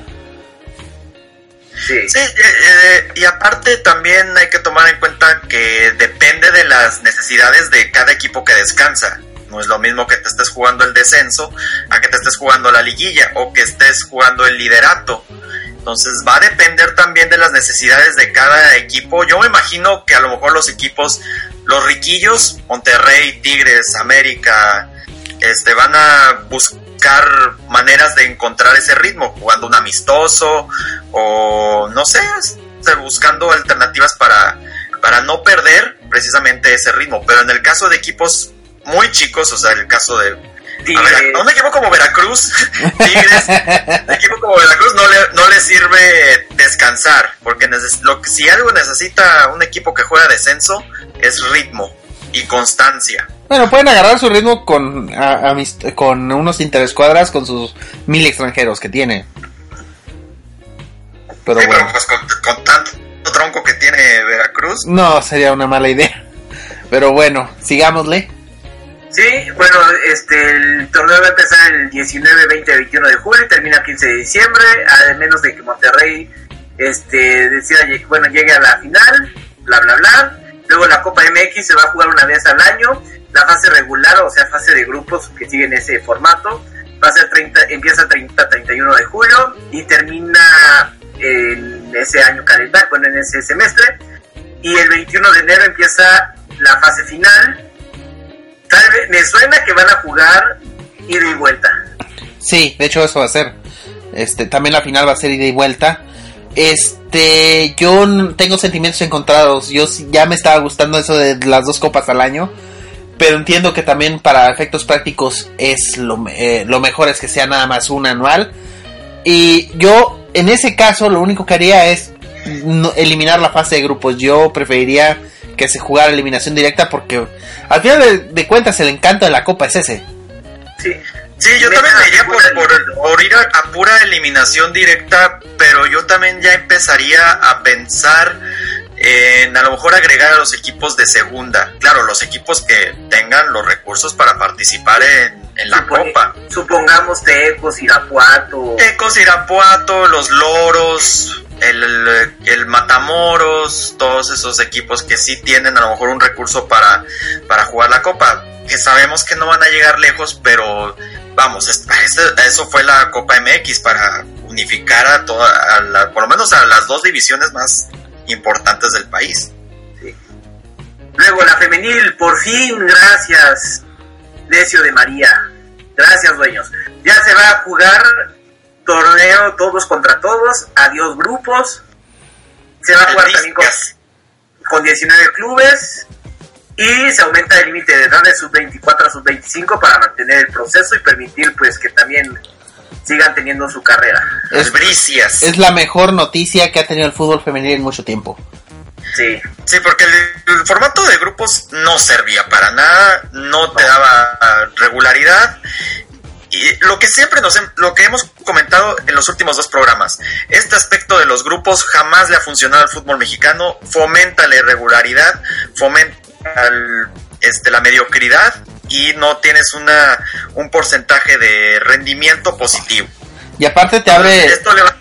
Sí. Sí, eh, eh, y aparte también hay que tomar en cuenta que depende de las necesidades de cada equipo que descansa. No es lo mismo que te estés jugando el descenso a que te estés jugando la liguilla o que estés jugando el liderato. Entonces va a depender también de las necesidades de cada equipo. Yo me imagino que a lo mejor los equipos, los riquillos, Monterrey, Tigres, América, este, van a buscar maneras de encontrar ese ritmo, jugando un amistoso o no sé, este, buscando alternativas para, para no perder precisamente ese ritmo. Pero en el caso de equipos muy chicos, o sea, el caso de a, Tigres. Vera- a un equipo como Veracruz, Tigres, un equipo como Veracruz no le, no le sirve descansar, porque neces- lo que, si algo necesita un equipo que juega descenso es ritmo y constancia. Bueno, pueden agarrar su ritmo con, a- con unos interescuadras con sus mil extranjeros que tiene. Pero Sí, bueno, pero pues con, con tanto tronco que tiene Veracruz, no sería una mala idea. Pero bueno, sigámosle. Sí, bueno, este, el torneo va a empezar el 19, 20, 21 de julio y termina el 15 de diciembre, a menos de que Monterrey este, decida, bueno, llegue a la final, bla, bla, bla. Luego la Copa MX se va a jugar una vez al año. La fase regular, o sea, fase de grupos que siguen ese formato, va a ser 30, empieza el 30, 31 de julio y termina en ese año calendario, bueno, en ese semestre. Y el 21 de enero empieza la fase final, Tal vez, me suena que van a jugar ida y vuelta. Sí, de hecho eso va a ser. Este, también la final va a ser ida y vuelta. Este, yo tengo sentimientos encontrados. Yo ya me estaba gustando eso de las dos copas al año. Pero entiendo que también para efectos prácticos es lo, eh, lo mejor es que sea nada más una anual. Y yo, en ese caso, lo único que haría es no- eliminar la fase de grupos. Yo preferiría que se jugara eliminación directa porque al final de, de cuentas el encanto de la copa es ese. Sí. Sí, yo también me iría por, por ir a, a pura eliminación directa, pero yo también ya empezaría a pensar en a lo mejor agregar a los equipos de segunda. Claro, los equipos que tengan los recursos para participar en, en la Supone- Copa. Supongamos Tecos, Irapuato. Tecos, Irapuato, los Loros, el, el, Matamoros, todos esos equipos que sí tienen a lo mejor un recurso para, para jugar la Copa. Que sabemos que no van a llegar lejos, pero vamos, es- es- eso fue la Copa MX para unificar a toda, a la- por lo menos a las dos divisiones más importantes del país. Luego la femenil, por fin, gracias, De María. Gracias, dueños. Ya se va a jugar torneo todos contra todos, adiós grupos. Se va a jugar también con, Delicias. con 19 clubes y se aumenta el límite de edad de sub 24 a sub 25 para mantener el proceso y permitir pues que también sigan teniendo su carrera. Es- Albricias. Es la mejor noticia que ha tenido el fútbol femenil en mucho tiempo. Sí, Sí, porque el, el formato de grupos no servía para nada, no te daba regularidad. Y lo que siempre nos lo que hemos comentado en los últimos dos programas, este aspecto de los grupos jamás le ha funcionado al fútbol mexicano, fomenta la irregularidad, fomenta el- este, la mediocridad y no tienes una un porcentaje de rendimiento positivo. Y aparte te abre, Esto le va-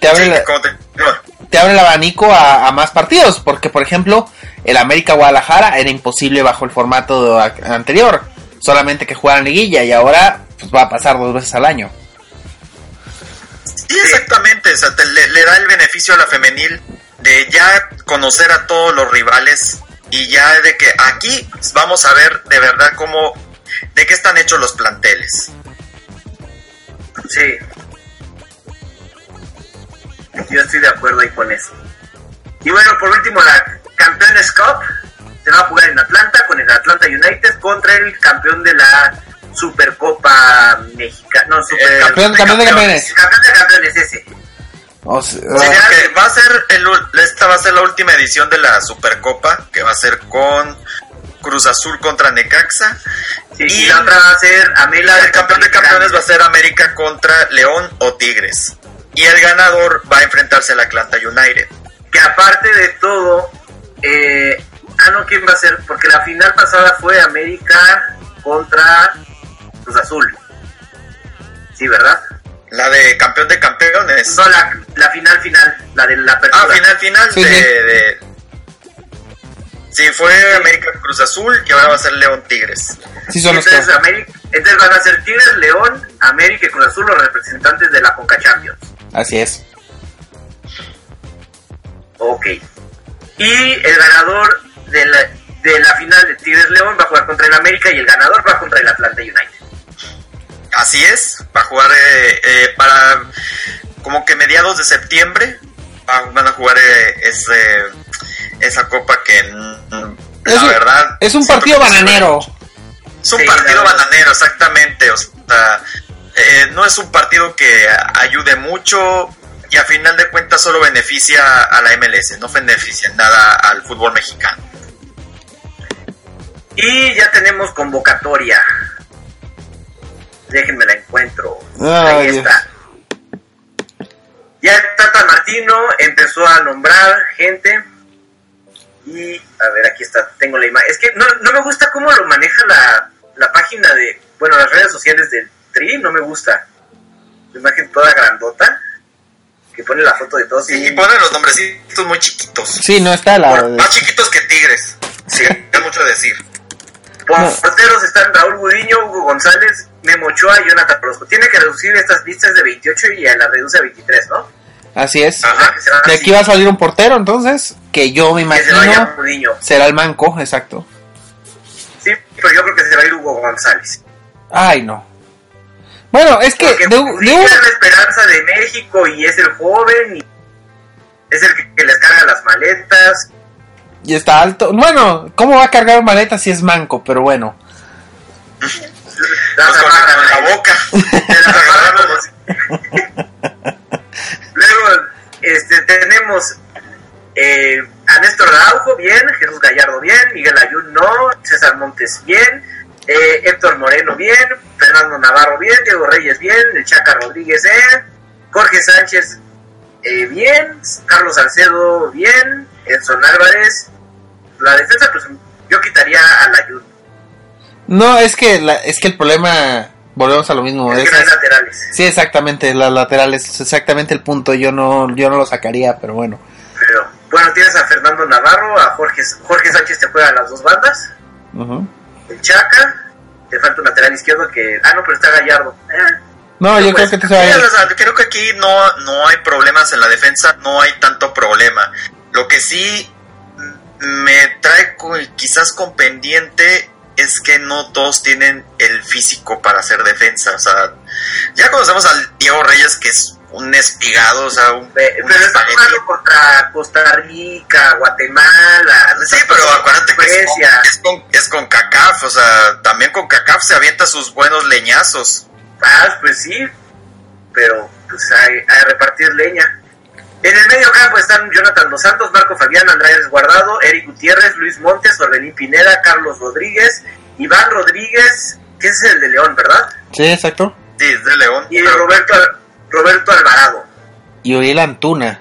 te abre, sí, la- como te- no. Te abre el abanico a, a más partidos. Porque, por ejemplo, el América Guadalajara era imposible bajo el formato anterior. Solamente que jugaran liguilla y ahora pues, va a pasar dos veces al año. Sí, exactamente. O sea, te- le, le da el beneficio a la femenil de ya conocer a todos los rivales y ya de que aquí vamos a ver de verdad cómo, de qué están hechos los planteles. sí. Yo estoy de acuerdo ahí con eso. Y bueno, por último, la Campeones Cup se va a jugar en Atlanta con el Atlanta United contra el campeón de la Supercopa Mexicana. No, Super... El Campeón, campeón de campeones. El campeón de campeones ese. O sea, porque va a ser el, esta va a ser la última edición de la Supercopa que va a ser con Cruz Azul contra Necaxa Sí, Y- y la otra va a ser Amela. el campeón de campeones va a ser América contra León o Tigres y el ganador va a enfrentarse al Atlanta United. Que aparte de todo, eh, ah, no, ¿quién va a ser? Porque la final pasada fue América contra Cruz Azul. Sí, ¿verdad? La de campeón de campeones. No, la, la final final, la de la Ah, apertura. final, final Sí, de, sí. de- Sí, fue América Cruz Azul y ahora va a ser León Tigres. Sí, son los entonces, que. América- entonces van a ser Tigres, León, América y Cruz Azul los representantes de la Conca Champions. Así es. Ok. Y el ganador de la, de la final de Tigres León va a jugar contra el América y el ganador va contra el Atlanta United. Así es, va a jugar eh, eh, para como que mediados de septiembre va- van a jugar eh, ese, esa copa que mm, Es la un- verdad Es un partido bananero. Es un Sí, partido bananero, exactamente. O sea, eh, no es un partido que ayude mucho y a final de cuentas solo beneficia a la MLS, no beneficia en nada al fútbol mexicano. Y ya tenemos convocatoria. Déjenme la encuentro. Ay, Ahí Dios. está. Ya Tata Martino empezó a nombrar gente. Y a ver, aquí está, tengo la imagen. Es que no, no me gusta cómo lo maneja la, la página de, bueno, las redes sociales del Tri, no me gusta. La imagen toda grandota, que pone la foto de todos. Y y ponen los nombrecitos muy chiquitos. Sí, no está la. Por- más chiquitos que Tigres. Sí, es mucho decir. Por No. porteros están Raúl Gudiño, Hugo González, Memo Ochoa y Jonathan Orozco. Tiene que reducir estas listas de 28 y a la reduce a 23, ¿no? Así es. Ajá. Se De así, aquí va a salir un portero, entonces. Que yo me que se vaya imagino Gudiño. será el manco, exacto. Sí, pero yo creo que se va a ir Hugo González. Ay, no. Bueno, es que Porque de, de Gudiño un- es la esperanza de México y es el joven y es el que, que les carga las maletas. y está alto. Bueno, ¿cómo va a cargar maleta si es manco? Pero bueno. Las amarran la boca. Luego este, tenemos eh, a Néstor Araujo, bien, Jesús Gallardo, bien, Miguel Ayun, no, César Montes, bien, eh, Héctor Moreno, bien, Fernando Navarro, bien, Diego Reyes, bien, el Chaca Rodríguez, eh, Jorge Sánchez, eh, bien, Carlos Salcedo, bien, Edson Álvarez. La defensa, pues yo quitaría a la Ayun, No, es que la- es que el problema. Volvemos a lo mismo. es es- que laterales. sí, exactamente. Las laterales es exactamente el punto. Yo no, yo no lo sacaría, pero bueno. Pero, bueno, tienes a Fernando Navarro, a Jorge, Jorge Sánchez te juega a las dos bandas. Ujú. El Chaca, te falta un lateral izquierdo que. Ah, no, pero está Gallardo. Eh, No, yo pues, creo que te a o sea, creo que aquí no, no hay problemas en la defensa, no hay tanto problema. Lo que sí me trae quizás con pendiente es que no todos tienen el físico para hacer defensa. O sea, ya conocemos al Diego Reyes, que es un espigado, o sea, un, Pe- un Pero está jugando contra Costa Rica, Guatemala. Sí, pero acuérdate que es con, es, con, es con CACAF, o sea, también con CACAF se avienta sus buenos leñazos. Ah, pues sí, pero pues hay, hay a repartir leña. En el medio campo están Jonathan Dos Santos, Marco Fabián, Andrés Guardado, Eric Gutiérrez, Luis Montes, Orbelín Pineda, Carlos Rodríguez, Iván Rodríguez, que ese es el de León, ¿verdad? Sí, exacto. Sí, es de León. Y Roberto, Roberto Alvarado Y Uriel Antuna.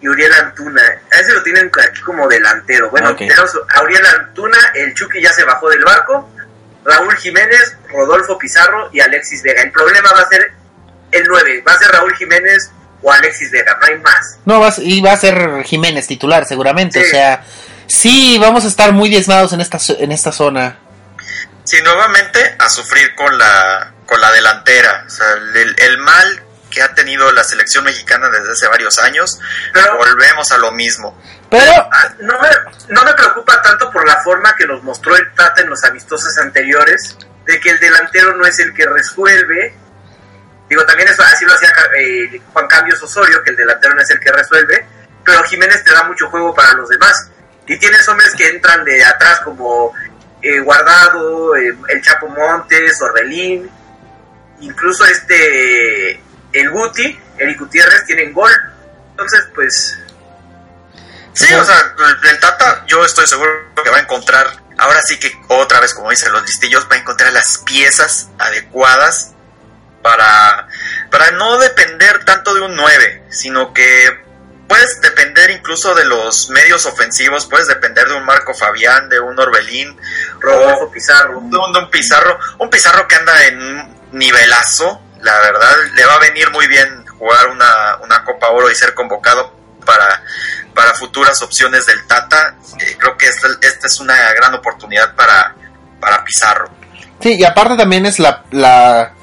y Uriel Antuna. A ese lo tienen aquí como delantero. Bueno, tenemos a Uriel Antuna, el Chucky ya se bajó del barco, Raúl Jiménez, Rodolfo Pizarro y Alexis Vega. El problema va a ser el 9, va a ser Raúl Jiménez o Alexis Vega, no hay más. No, vas, y va a ser Jiménez titular, seguramente. Sí. O sea, sí, vamos a estar muy diezmados en esta, en esta zona. Sí, nuevamente a sufrir con la, con la delantera. O sea, el, el mal que ha tenido la selección mexicana desde hace varios años, Pero- volvemos a lo mismo. Pero, Ah, No me, no me preocupa tanto por la forma que nos mostró el Tata en los amistosos anteriores, de que el delantero no es el que resuelve. Digo, también eso así lo hacía eh, Juan Cambios Osorio, que el delantero no es el que resuelve, pero Jiménez te da mucho juego para los demás. Y tienes hombres que entran de atrás como eh, Guardado, eh, el Chapo Montes, Orbelín, incluso este, el Guti, Eric Gutiérrez, tienen gol. Entonces, pues, Sí, o sea, el, Tata, yo estoy seguro que va a encontrar, ahora sí que otra vez, como dicen los listillos, va a encontrar las piezas adecuadas para, para no depender tanto de un 9, sino que puedes depender incluso de los medios ofensivos, puedes depender de un Marco Fabián, de un Orbelín, Rodolfo Pizarro. de un, de un Pizarro, un Pizarro que anda en un nivelazo, la verdad le va a venir muy bien jugar una, una Copa Oro y ser convocado para, para futuras opciones del Tata. Eh, creo que esta, esta es una gran oportunidad para, para Pizarro. Sí, y aparte también es la, la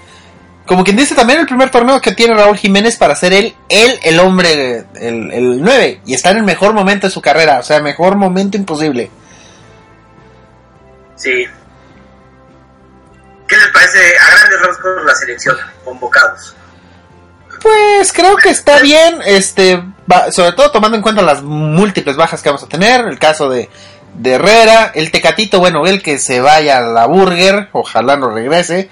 como quien dice también el primer torneo que tiene Raúl Jiménez para ser él, él el hombre, el, el 9, y está en el mejor momento de su carrera, o sea, mejor momento imposible. Sí. ¿Qué les parece a grandes rasgos la selección? Convocados. Pues creo que está bien, este, va- sobre todo tomando en cuenta las múltiples bajas que vamos a tener, el caso de, de Herrera, el Tecatito, bueno, el que se vaya a la Burger, ojalá no regrese,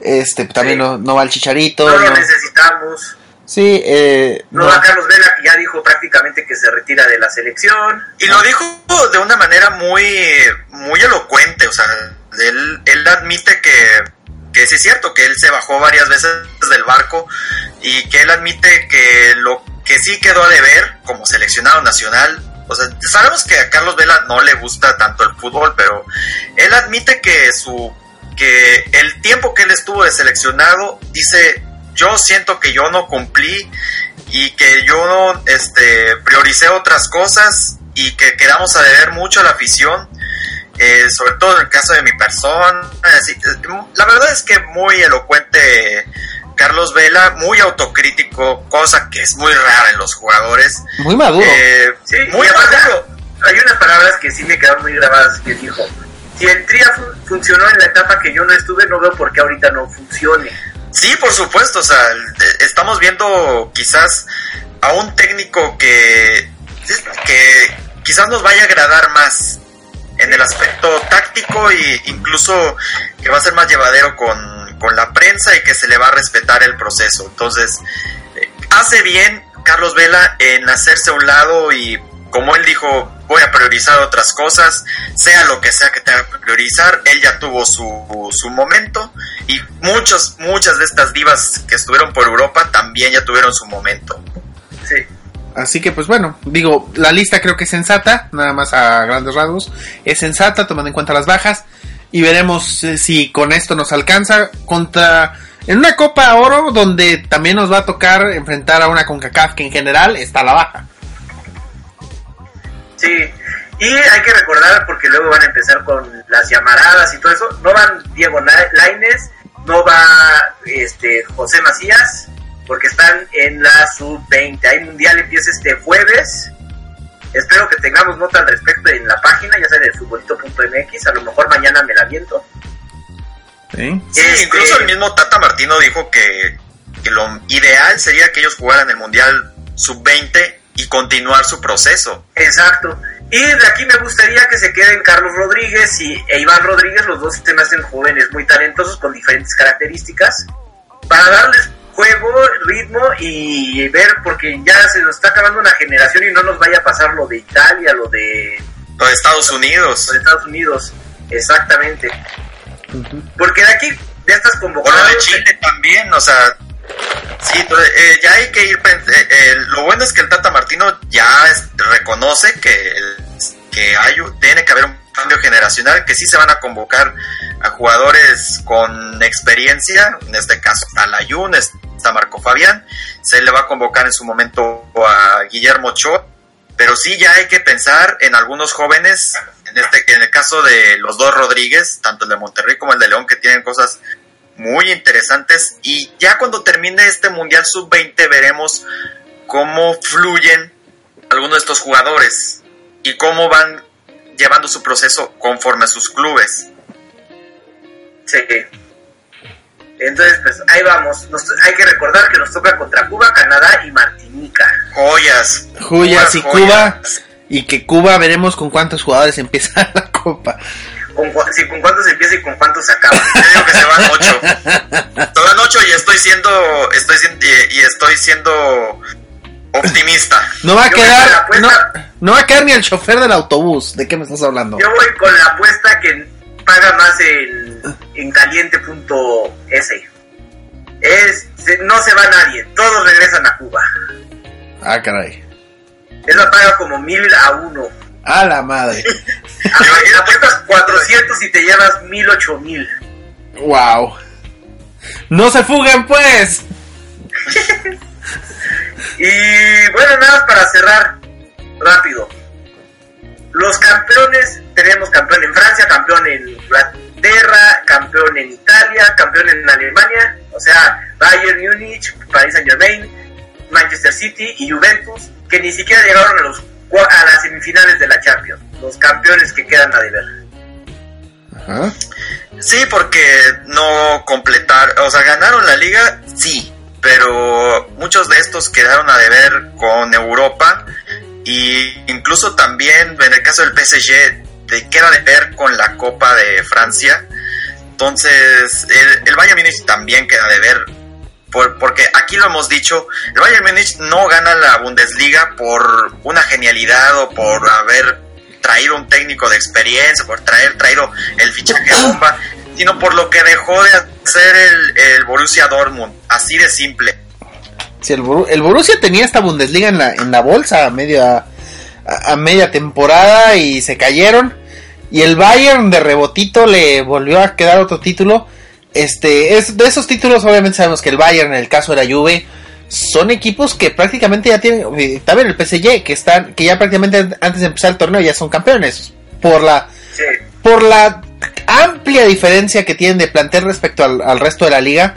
este, también Sí. no, no va el Chicharito, No lo no- necesitamos. sí, eh, No no. va Carlos Vela, que ya dijo prácticamente que se retira de la selección. Y lo dijo de una manera muy, muy elocuente, o sea, él, él admite que, que sí es cierto, que él se bajó varias veces del barco y que él admite que lo que sí quedó a deber como seleccionado nacional, o sea, sabemos que a Carlos Vela no le gusta tanto el fútbol, pero él admite que su que el tiempo que él estuvo de seleccionado dice yo siento que yo no cumplí y que yo no este, prioricé otras cosas y que quedamos a deber mucho a la afición, eh, sobre todo en el caso de mi persona. así, eh, la verdad es que muy elocuente Carlos Vela, muy autocrítico, cosa que es muy rara en los jugadores. Muy maduro. Eh, Sí, muy maduro. Hay unas palabras que sí me quedaron muy grabadas que dijo. Si el TRIA fu- funcionó en la etapa que yo no estuve, no veo por qué ahorita no funcione. Sí, por supuesto, o sea, eh, estamos viendo quizás a un técnico que, que quizás nos vaya a agradar más en el aspecto táctico e incluso que va a ser más llevadero con, con la prensa y que se le va a respetar el proceso. Entonces, eh, hace bien Carlos Vela en hacerse a un lado y como él dijo, voy a priorizar otras cosas, sea lo que sea que tenga que priorizar, él ya tuvo su, su momento y muchos, muchas de estas divas que estuvieron por Europa también ya tuvieron su momento. Sí. Así que pues bueno, digo, la lista creo que es sensata, nada más a grandes rasgos, es sensata tomando en cuenta las bajas y veremos eh, si con esto nos alcanza contra en una Copa Oro donde también nos va a tocar enfrentar a una CONCACAF que en general está a la baja. Sí. Y hay que recordar, porque luego van a empezar con las llamaradas y todo eso, no van Diego Lainez, no va este José Macías, porque están en la sub-20. Hay mundial, empieza este jueves. Espero que tengamos nota al respecto en la página, ya sea de futbolito.mx, a lo mejor mañana me la viento. ¿sí? Sí, Este- incluso el mismo Tata Martino dijo que, que lo ideal sería que ellos jugaran el Mundial Sub-20 y continuar su proceso. Exacto. Y de aquí me gustaría que se queden Carlos Rodríguez y, e Iván Rodríguez, los dos se me hacen jóvenes muy talentosos con diferentes características, para darles juego, ritmo y ver, porque ya se nos está acabando una generación y no nos vaya a pasar lo de Italia, lo de, Los Estados Unidos. lo de Estados Unidos. Exactamente. Porque de aquí, de estas O lo de convocadas... Chile también, o sea, sí, entonces, eh, ya hay que ir, eh, eh, lo bueno es que el Tata Martino ya es- reconoce que, que hay, tiene que haber un cambio generacional, que sí se van a convocar a jugadores con experiencia, en este caso está Layun, está Marco Fabián, se le va a convocar en su momento a Guillermo Ochoa, pero sí ya hay que pensar en algunos jóvenes, en, este, en el caso de los dos Rodríguez, tanto el de Monterrey como el de León, que tienen cosas muy interesantes. Y ya cuando termine este Mundial Sub-20 veremos cómo fluyen algunos de estos jugadores y cómo van llevando su proceso conforme a sus clubes. Sí. Entonces, pues ahí vamos. Nos- hay que recordar que nos toca contra Cuba, Canadá y Martinica. Joyas. Joyas y Cuba y que Cuba veremos con cuántos jugadores empieza la Copa. Con, sí, con cuántos empieza y con cuántos acaba. Yo digo que se van ocho. Se van ocho y estoy siendo, estoy siendo, y, y estoy siendo optimista. No va a Yo quedar, la no, va a quedar ni el chofer del autobús. ¿De qué me estás hablando? Yo voy con la apuesta que paga más en, en caliente.es. Es, no se va nadie, todos regresan a Cuba. Ah, caray. Esa paga como mil a uno. A la madre. Apuestas 400 y te llevas mil, ocho mil. Wow. No se fuguen, pues. Y bueno, nada más para cerrar rápido. Los campeones, tenemos campeón en Francia, campeón en Inglaterra, campeón en Italia, campeón en Alemania, o sea, Bayern Múnich, Paris Saint Germain, Manchester City y Juventus, que ni siquiera llegaron a, los, a las semifinales de la Champions. Los campeones que quedan a deber. Ajá. Sí, porque no completaron, o sea, ganaron la liga, sí, pero muchos de estos quedaron a deber con Europa y incluso también en el caso del PSG queda de ver con la Copa de Francia. Entonces, el, el Bayern Múnich también queda de ver por- porque aquí lo hemos dicho, el Bayern Múnich no gana la Bundesliga por una genialidad o por haber traído un técnico de experiencia, por traer traído el fichaje bomba, sino por lo que dejó de hacer el, el Borussia Dortmund, así de simple. Si el, Boru- el Borussia tenía esta Bundesliga en la, en la bolsa a media, a, a media temporada y se cayeron. Y el Bayern de rebotito le volvió a quedar otro título. Este, es, de esos títulos obviamente sabemos que el Bayern, en el caso de la Juve, son equipos que prácticamente ya tienen, eh, también el PSG, que están, que ya prácticamente antes de empezar el torneo ya son campeones. Por la, Sí. por la amplia diferencia que tienen de plantel respecto al, al resto de la liga.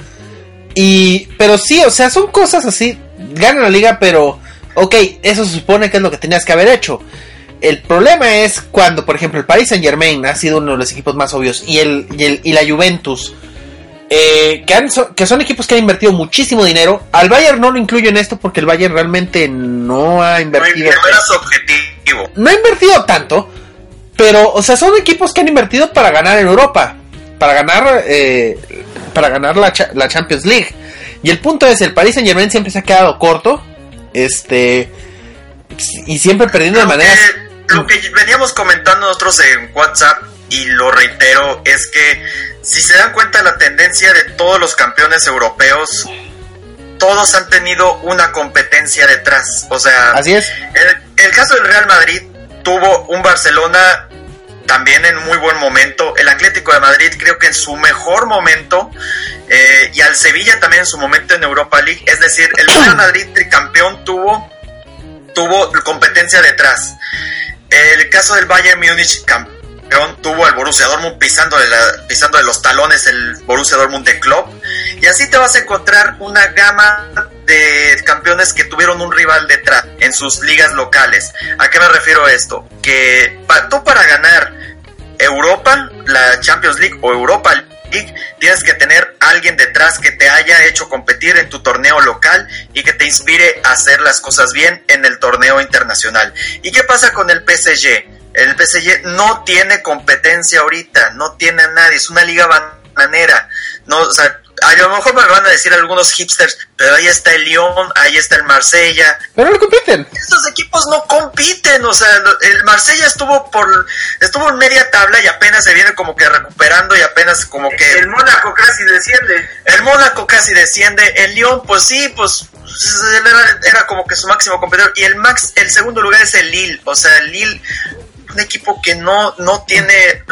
Y, pero sí, o sea, son cosas así. Ganan la liga, pero, ok, eso se supone que es lo que tenías que haber hecho. El problema es cuando, por ejemplo, el Paris Saint Germain ha sido uno de los equipos más obvios y, el, y, el- y la Juventus, eh, que, han- so- que son equipos que han invertido muchísimo dinero. Al Bayern no lo incluyo en esto porque el Bayern realmente no ha No invertido. objetivo. No ha invertido tanto, pero, o sea, son equipos que han invertido para ganar en Europa, para ganar, eh, para ganar la, cha- la Champions League. Y el punto es, el Paris Saint Germain siempre se ha quedado corto, este, y siempre perdiendo de Lo maneras. que, lo que veníamos comentando nosotros en WhatsApp, y lo reitero, es que si se dan cuenta la tendencia de todos los campeones europeos, todos han tenido una competencia detrás. O sea, Así es. el, el caso del Real Madrid tuvo un Barcelona también en muy buen momento, el Atlético de Madrid creo que en su mejor momento, eh, y al Sevilla también en su momento en Europa League, es decir, el Real Madrid tricampeón tuvo, tuvo competencia detrás. El caso del Bayern Múnich campeón tuvo al Borussia Dortmund pisando de, la- los talones el Borussia Dortmund de Klopp y así te vas a encontrar una gama de campeones que tuvieron un rival detrás en sus ligas locales. ¿A qué me refiero a esto? Que pa- tú para ganar Europa, la Champions League o Europa League, tienes que tener alguien detrás que te haya hecho competir en tu torneo local y que te inspire a hacer las cosas bien en el torneo internacional. ¿Y qué pasa con el PSG? El PSG no tiene competencia ahorita, no tiene a nadie, es una liga bananera. No, o sea, a lo mejor me van a decir algunos hipsters, pero ahí está el Lyon, ahí está el Marsella, Pero no compiten. estos equipos no compiten, o sea, el Marsella estuvo por estuvo en media tabla y apenas se viene como que recuperando y apenas como que El Mónaco casi desciende. el Mónaco casi desciende, el Lyon pues sí, pues era, era como que su máximo competidor y el Max el segundo lugar es el Lille, o sea, el Lille un equipo que no no tiene eh,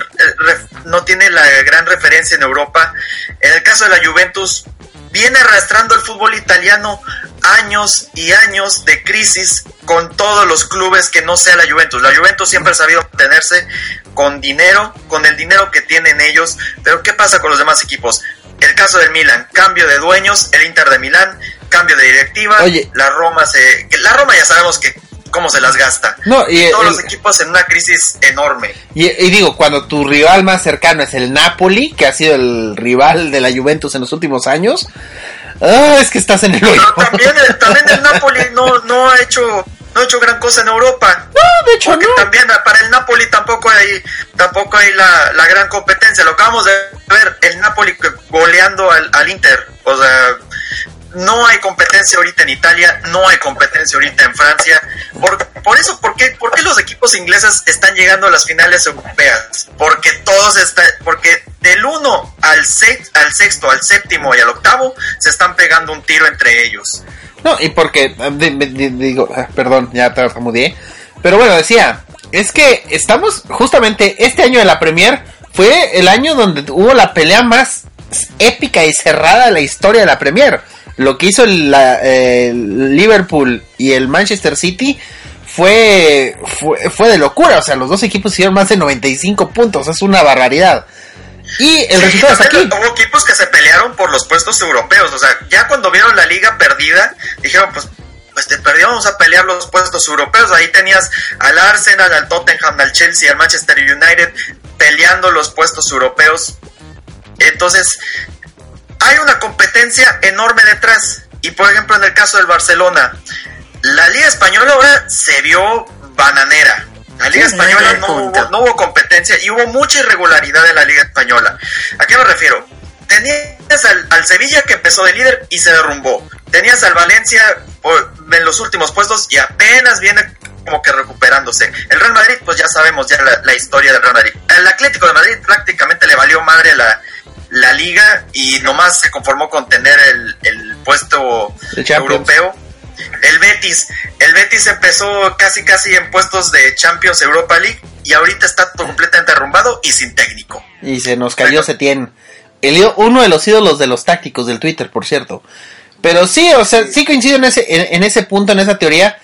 no tiene la gran referencia en Europa. En el caso de la Juventus viene arrastrando el fútbol italiano años y años de crisis con todos los clubes que no sea la Juventus. La Juventus siempre ha sabido tenerse con dinero, con el dinero que tienen ellos, pero ¿qué pasa con los demás equipos? El caso del Milan, cambio de dueños, el Inter de Milán, cambio de directiva, Oye. la Roma se la Roma ya sabemos que cómo se las gasta. No, y todos los equipos en una crisis enorme. Y, y digo, cuando tu rival más cercano es el Napoli, que ha sido el rival de la Juventus en los últimos años, ah, es que estás en el hoyo. Pero también, el- también el Napoli no, no ha hecho no ha hecho gran cosa en Europa. No, de hecho Porque no. también para el Napoli tampoco hay tampoco hay la, la gran competencia. Lo acabamos de ver, el Napoli goleando al, al Inter. O sea, no hay competencia ahorita en Italia, no hay competencia ahorita en Francia. Por, por eso, ¿por qué, por qué los equipos ingleses están llegando a las finales europeas? Porque todos están, porque del 1 al, seis- al sexto, al séptimo y al octavo se están pegando un tiro entre ellos. No, y porque, ah, de- de- de- digo, ah, perdón, ya tartamudeé. Pero bueno, decía, es que estamos, justamente, este año de la Premier fue el año donde hubo la pelea más épica y cerrada la historia de la Premier. Lo que hizo el, la- el Liverpool y el Manchester City fue, fue, fue de locura. O sea, los dos equipos hicieron más de 95 puntos. Es una barbaridad. Y el Sí, resultado está aquí. Hubo equipos que se pelearon por los puestos europeos. O sea, ya cuando vieron la liga perdida, dijeron, pues, pues te perdió, vamos a pelear los puestos europeos. Ahí tenías al Arsenal, al Tottenham, al Chelsea, al Manchester United peleando los puestos europeos. Entonces, hay una competencia enorme detrás. Y por ejemplo, en el caso del Barcelona, la Liga Española ahora se vio bananera. La Liga Sí, Española no hubo, no hubo competencia y hubo mucha irregularidad en la Liga Española. ¿A qué me refiero? Tenías al, al Sevilla que empezó de líder y se derrumbó. Tenías al Valencia en los últimos puestos y apenas viene como que recuperándose. El Real Madrid, pues ya sabemos ya la, la historia del Real Madrid. El Atlético de Madrid prácticamente le valió madre la, la liga y nomás se conformó con tener el, el puesto europeo. El Betis, el Betis empezó casi casi en puestos de Champions Europa League y ahorita está completamente arrumbado y sin técnico. Y se nos cayó Setien. El, uno de los ídolos de los tácticos del Twitter, por cierto. Pero sí, o sea, sí coincido en ese, en, en ese punto, en esa teoría.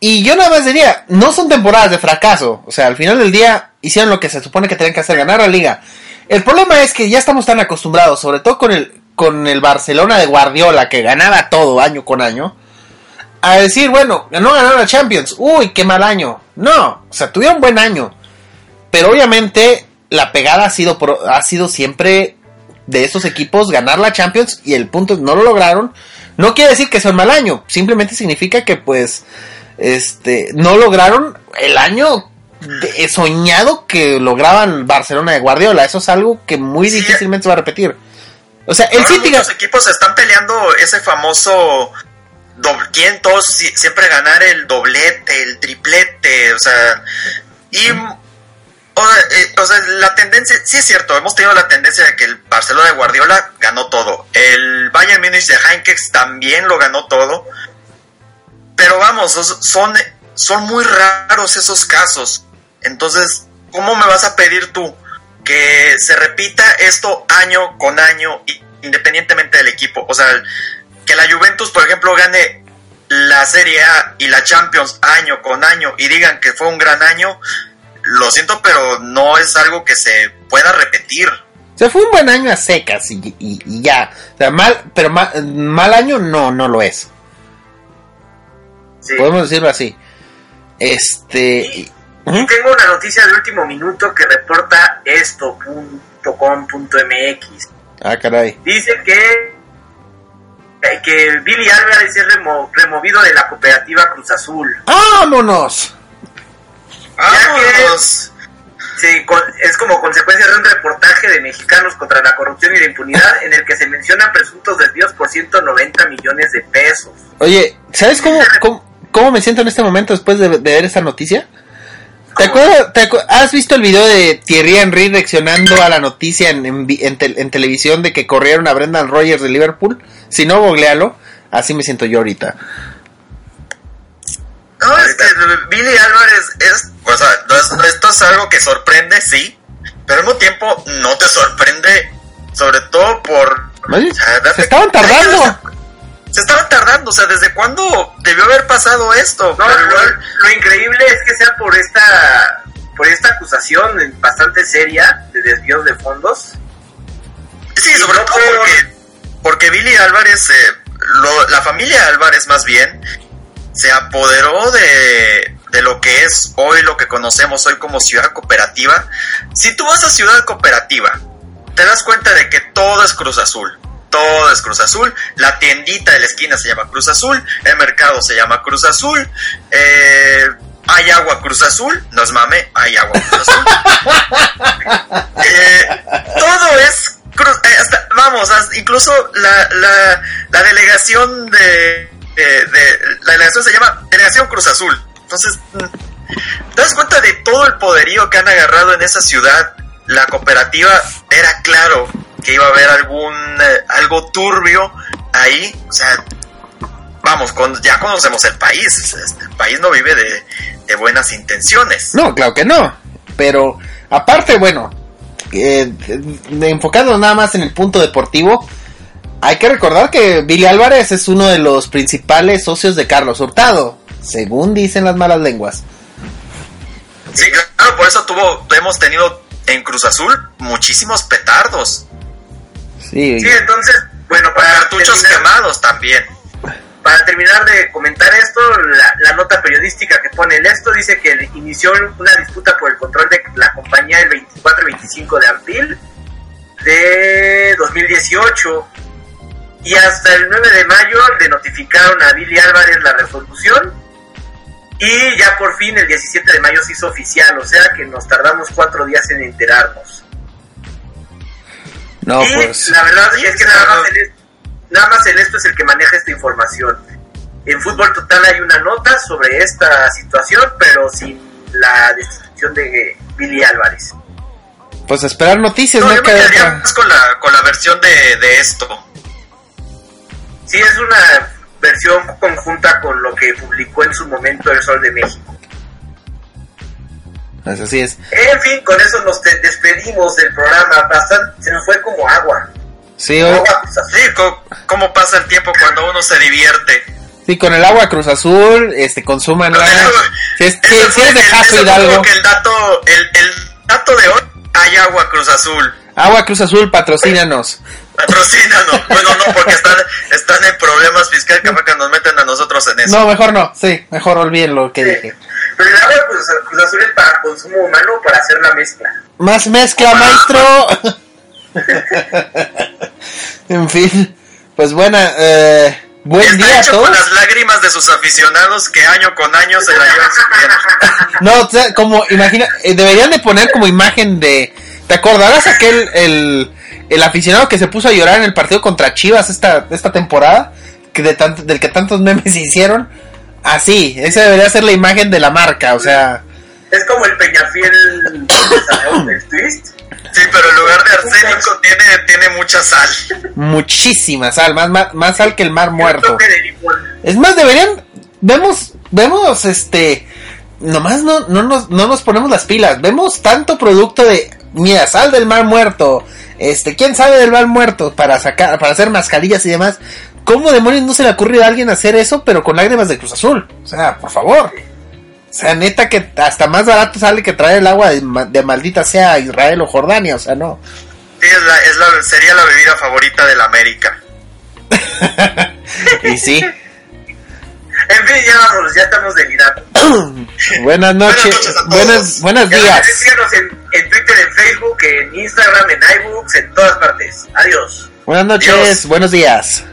Y yo nada más diría, no son temporadas de fracaso. O sea, al final del día hicieron lo que se supone que tenían que hacer, ganar la liga. El problema es que ya estamos tan acostumbrados, sobre todo con el, con el Barcelona de Guardiola, que ganaba todo año con año, a decir, bueno, no ganaron la Champions. Uy, qué mal año. No, o sea, tuvieron buen año. Pero obviamente la pegada ha sido, ha sido siempre de esos equipos ganar la Champions y el punto no lo lograron. No quiere decir que sea un mal año, simplemente significa que pues este no lograron el año de- soñado que lograban Barcelona de Guardiola. Eso es algo que muy Sí. difícilmente se va a repetir. O sea, el City muchos equipos están peleando ese famoso doble, quieren todos si- siempre ganar el doblete, el triplete, o sea, y o, eh, o sea, la tendencia, sí es cierto, hemos tenido la tendencia de que el Barcelona de Guardiola ganó todo, el Bayern Múnich de Heinkes también lo ganó todo, pero vamos, os- son, son muy raros esos casos, entonces, ¿cómo me vas a pedir tú que se repita esto año con año, independientemente del equipo? O sea, que la Juventus, por ejemplo, gane la Serie A y la Champions año con año y digan que fue un gran año, lo siento, pero no es algo que se pueda repetir. O sea, fue un buen año a secas y, y- y ya. O sea, mal, pero ma- mal año no, no lo es. Sí. Podemos decirlo así. Este. Y- Ujú. Y tengo una noticia de último minuto que reporta esto.com.mx. Ah, caray. Dice que, que Billy Álvarez es remo- removido de la cooperativa Cruz Azul. ¡Vámonos! ¡Vámonos! Sí, con- es como consecuencia de un reportaje de mexicanos contra la corrupción y la impunidad en el que se mencionan presuntos desvíos por 190 millones de pesos. Oye, ¿sabes cómo, cómo, cómo me siento en este momento después de, de ver esta noticia? ¿Te acuerdas, te acu- ¿Has visto el video de Thierry Henry reaccionando a la noticia en, en en tel- en televisión de que corrieron a Brendan Rogers de Liverpool? Si no, googlealo. Así me siento yo ahorita. No, es que Billy Álvarez es, o sea, no es- esto es algo que sorprende, sí, pero al mismo tiempo no te sorprende, sobre todo por... O sea, se estaban tardando. Se estaban tardando, o sea, ¿desde cuándo debió haber pasado esto? No, Pero lo, igual, lo increíble es que sea por esta por esta acusación bastante seria de desvíos de fondos. sí, sobre no todo por- porque, porque Billy Álvarez, eh, lo- la familia Álvarez más bien, se apoderó de, de lo que es hoy lo que conocemos hoy como ciudad cooperativa. Si tú vas a ciudad cooperativa, te das cuenta de que todo es Cruz Azul. Todo es Cruz Azul. La tiendita de la esquina se llama Cruz Azul. El mercado se llama Cruz Azul. eh, hay agua Cruz Azul. No es mame, hay agua Cruz Azul. Eh, todo es Cruz. eh, hasta- vamos, hasta- incluso la, la, la delegación de, de- La delegación se llama Delegación Cruz Azul. Entonces, mm, ¿te das cuenta de todo el poderío que han agarrado en esa ciudad? La cooperativa era claro que iba a haber algún eh, algo turbio ahí, o sea, vamos, con, ya conocemos el país, este, el país no vive de, de buenas intenciones. No, claro que no. Pero aparte, bueno, eh, enfocado nada más en el punto deportivo, hay que recordar que Billy Álvarez es uno de los principales socios de Carlos Hurtado, según dicen las malas lenguas. Sí, claro, por eso tuvo, hemos tenido en Cruz Azul muchísimos petardos. Sí, Sí, entonces, bueno, para Cartuchos terminar- quemados también. Para terminar de comentar esto, la, la nota periodística que pone en esto dice que inició una disputa por el control de la compañía el 24 y 25 de abril de 2018 y hasta el 9 de mayo le notificaron a Billy Álvarez la resolución y ya por fin el 17 de mayo se hizo oficial, o sea que nos tardamos cuatro días en enterarnos. No, y pues. la verdad Sí, es que nada más, el, nada más el esto es el que maneja esta información. En Fútbol Total hay una nota sobre esta situación, pero sin la destitución de Billy Álvarez. Pues esperar noticias, No, no, yo me queda quedaría más con la, con la versión de, de esto. Sí, es una versión conjunta con lo que publicó en su momento El Sol de México. Pues así es. En fin, con eso nos te- despedimos del programa. Bastante, se nos fue como agua. Sí, hoy- Agua Cruz Azul. Sí, co- cómo pasa el tiempo cuando uno se divierte. sí, con el agua Cruz Azul, este, consuman agua. Si es, si- si es de Jaso Hidalgo, que el dato, el, el dato de hoy, hay agua Cruz Azul. agua Cruz Azul, patrocínanos. Patrocínanos. bueno, no, porque están, están en problemas fiscales que que nos meten a nosotros en eso. No, mejor no, sí, mejor olviden lo que dije. Pero el agua Cruz, Cruz Azul es para consumo humano para hacer la mezcla. Más mezcla, maestro. en fin, pues buena, eh, buen está día a hecho todos. con las lágrimas de sus aficionados que año con año se la llevan. No, o sea, como, imagina, eh, deberían de poner como imagen de, ¿te acordarás aquel, el, el aficionado que se puso a llorar en el partido contra Chivas esta, esta temporada? Que de tant- del que tantos memes hicieron. Así, esa debería ser la imagen de la marca, o sea, Es como el Peñafiel el twist. Sí, pero en lugar de arsénico tiene, tiene mucha sal. muchísima sal, más, más, más sal que el mar muerto. Es más, deberían, vemos, vemos, este, nomás no, no, nos, no nos ponemos las pilas, vemos tanto producto de, mira, sal del mar muerto, este, quién sabe del mar muerto, para sacar, para hacer mascarillas y demás. ¿Cómo demonios no se le ocurrió a alguien hacer eso, pero con lágrimas de Cruz Azul? O sea, por favor. O sea, neta que hasta más barato sale que traer el agua de, ma- de maldita sea Israel o Jordania, o sea, no. Sí, es la, es la, sería la bebida favorita del América. Y sí. En fin, ya vámonos, ya estamos delirando. Buenas noches, noches a todos. buenas, buenos Ya días. Síganos en, en Twitter, en Facebook, en Instagram, en iBooks, en todas partes. Adiós. Buenas noches, buenos días.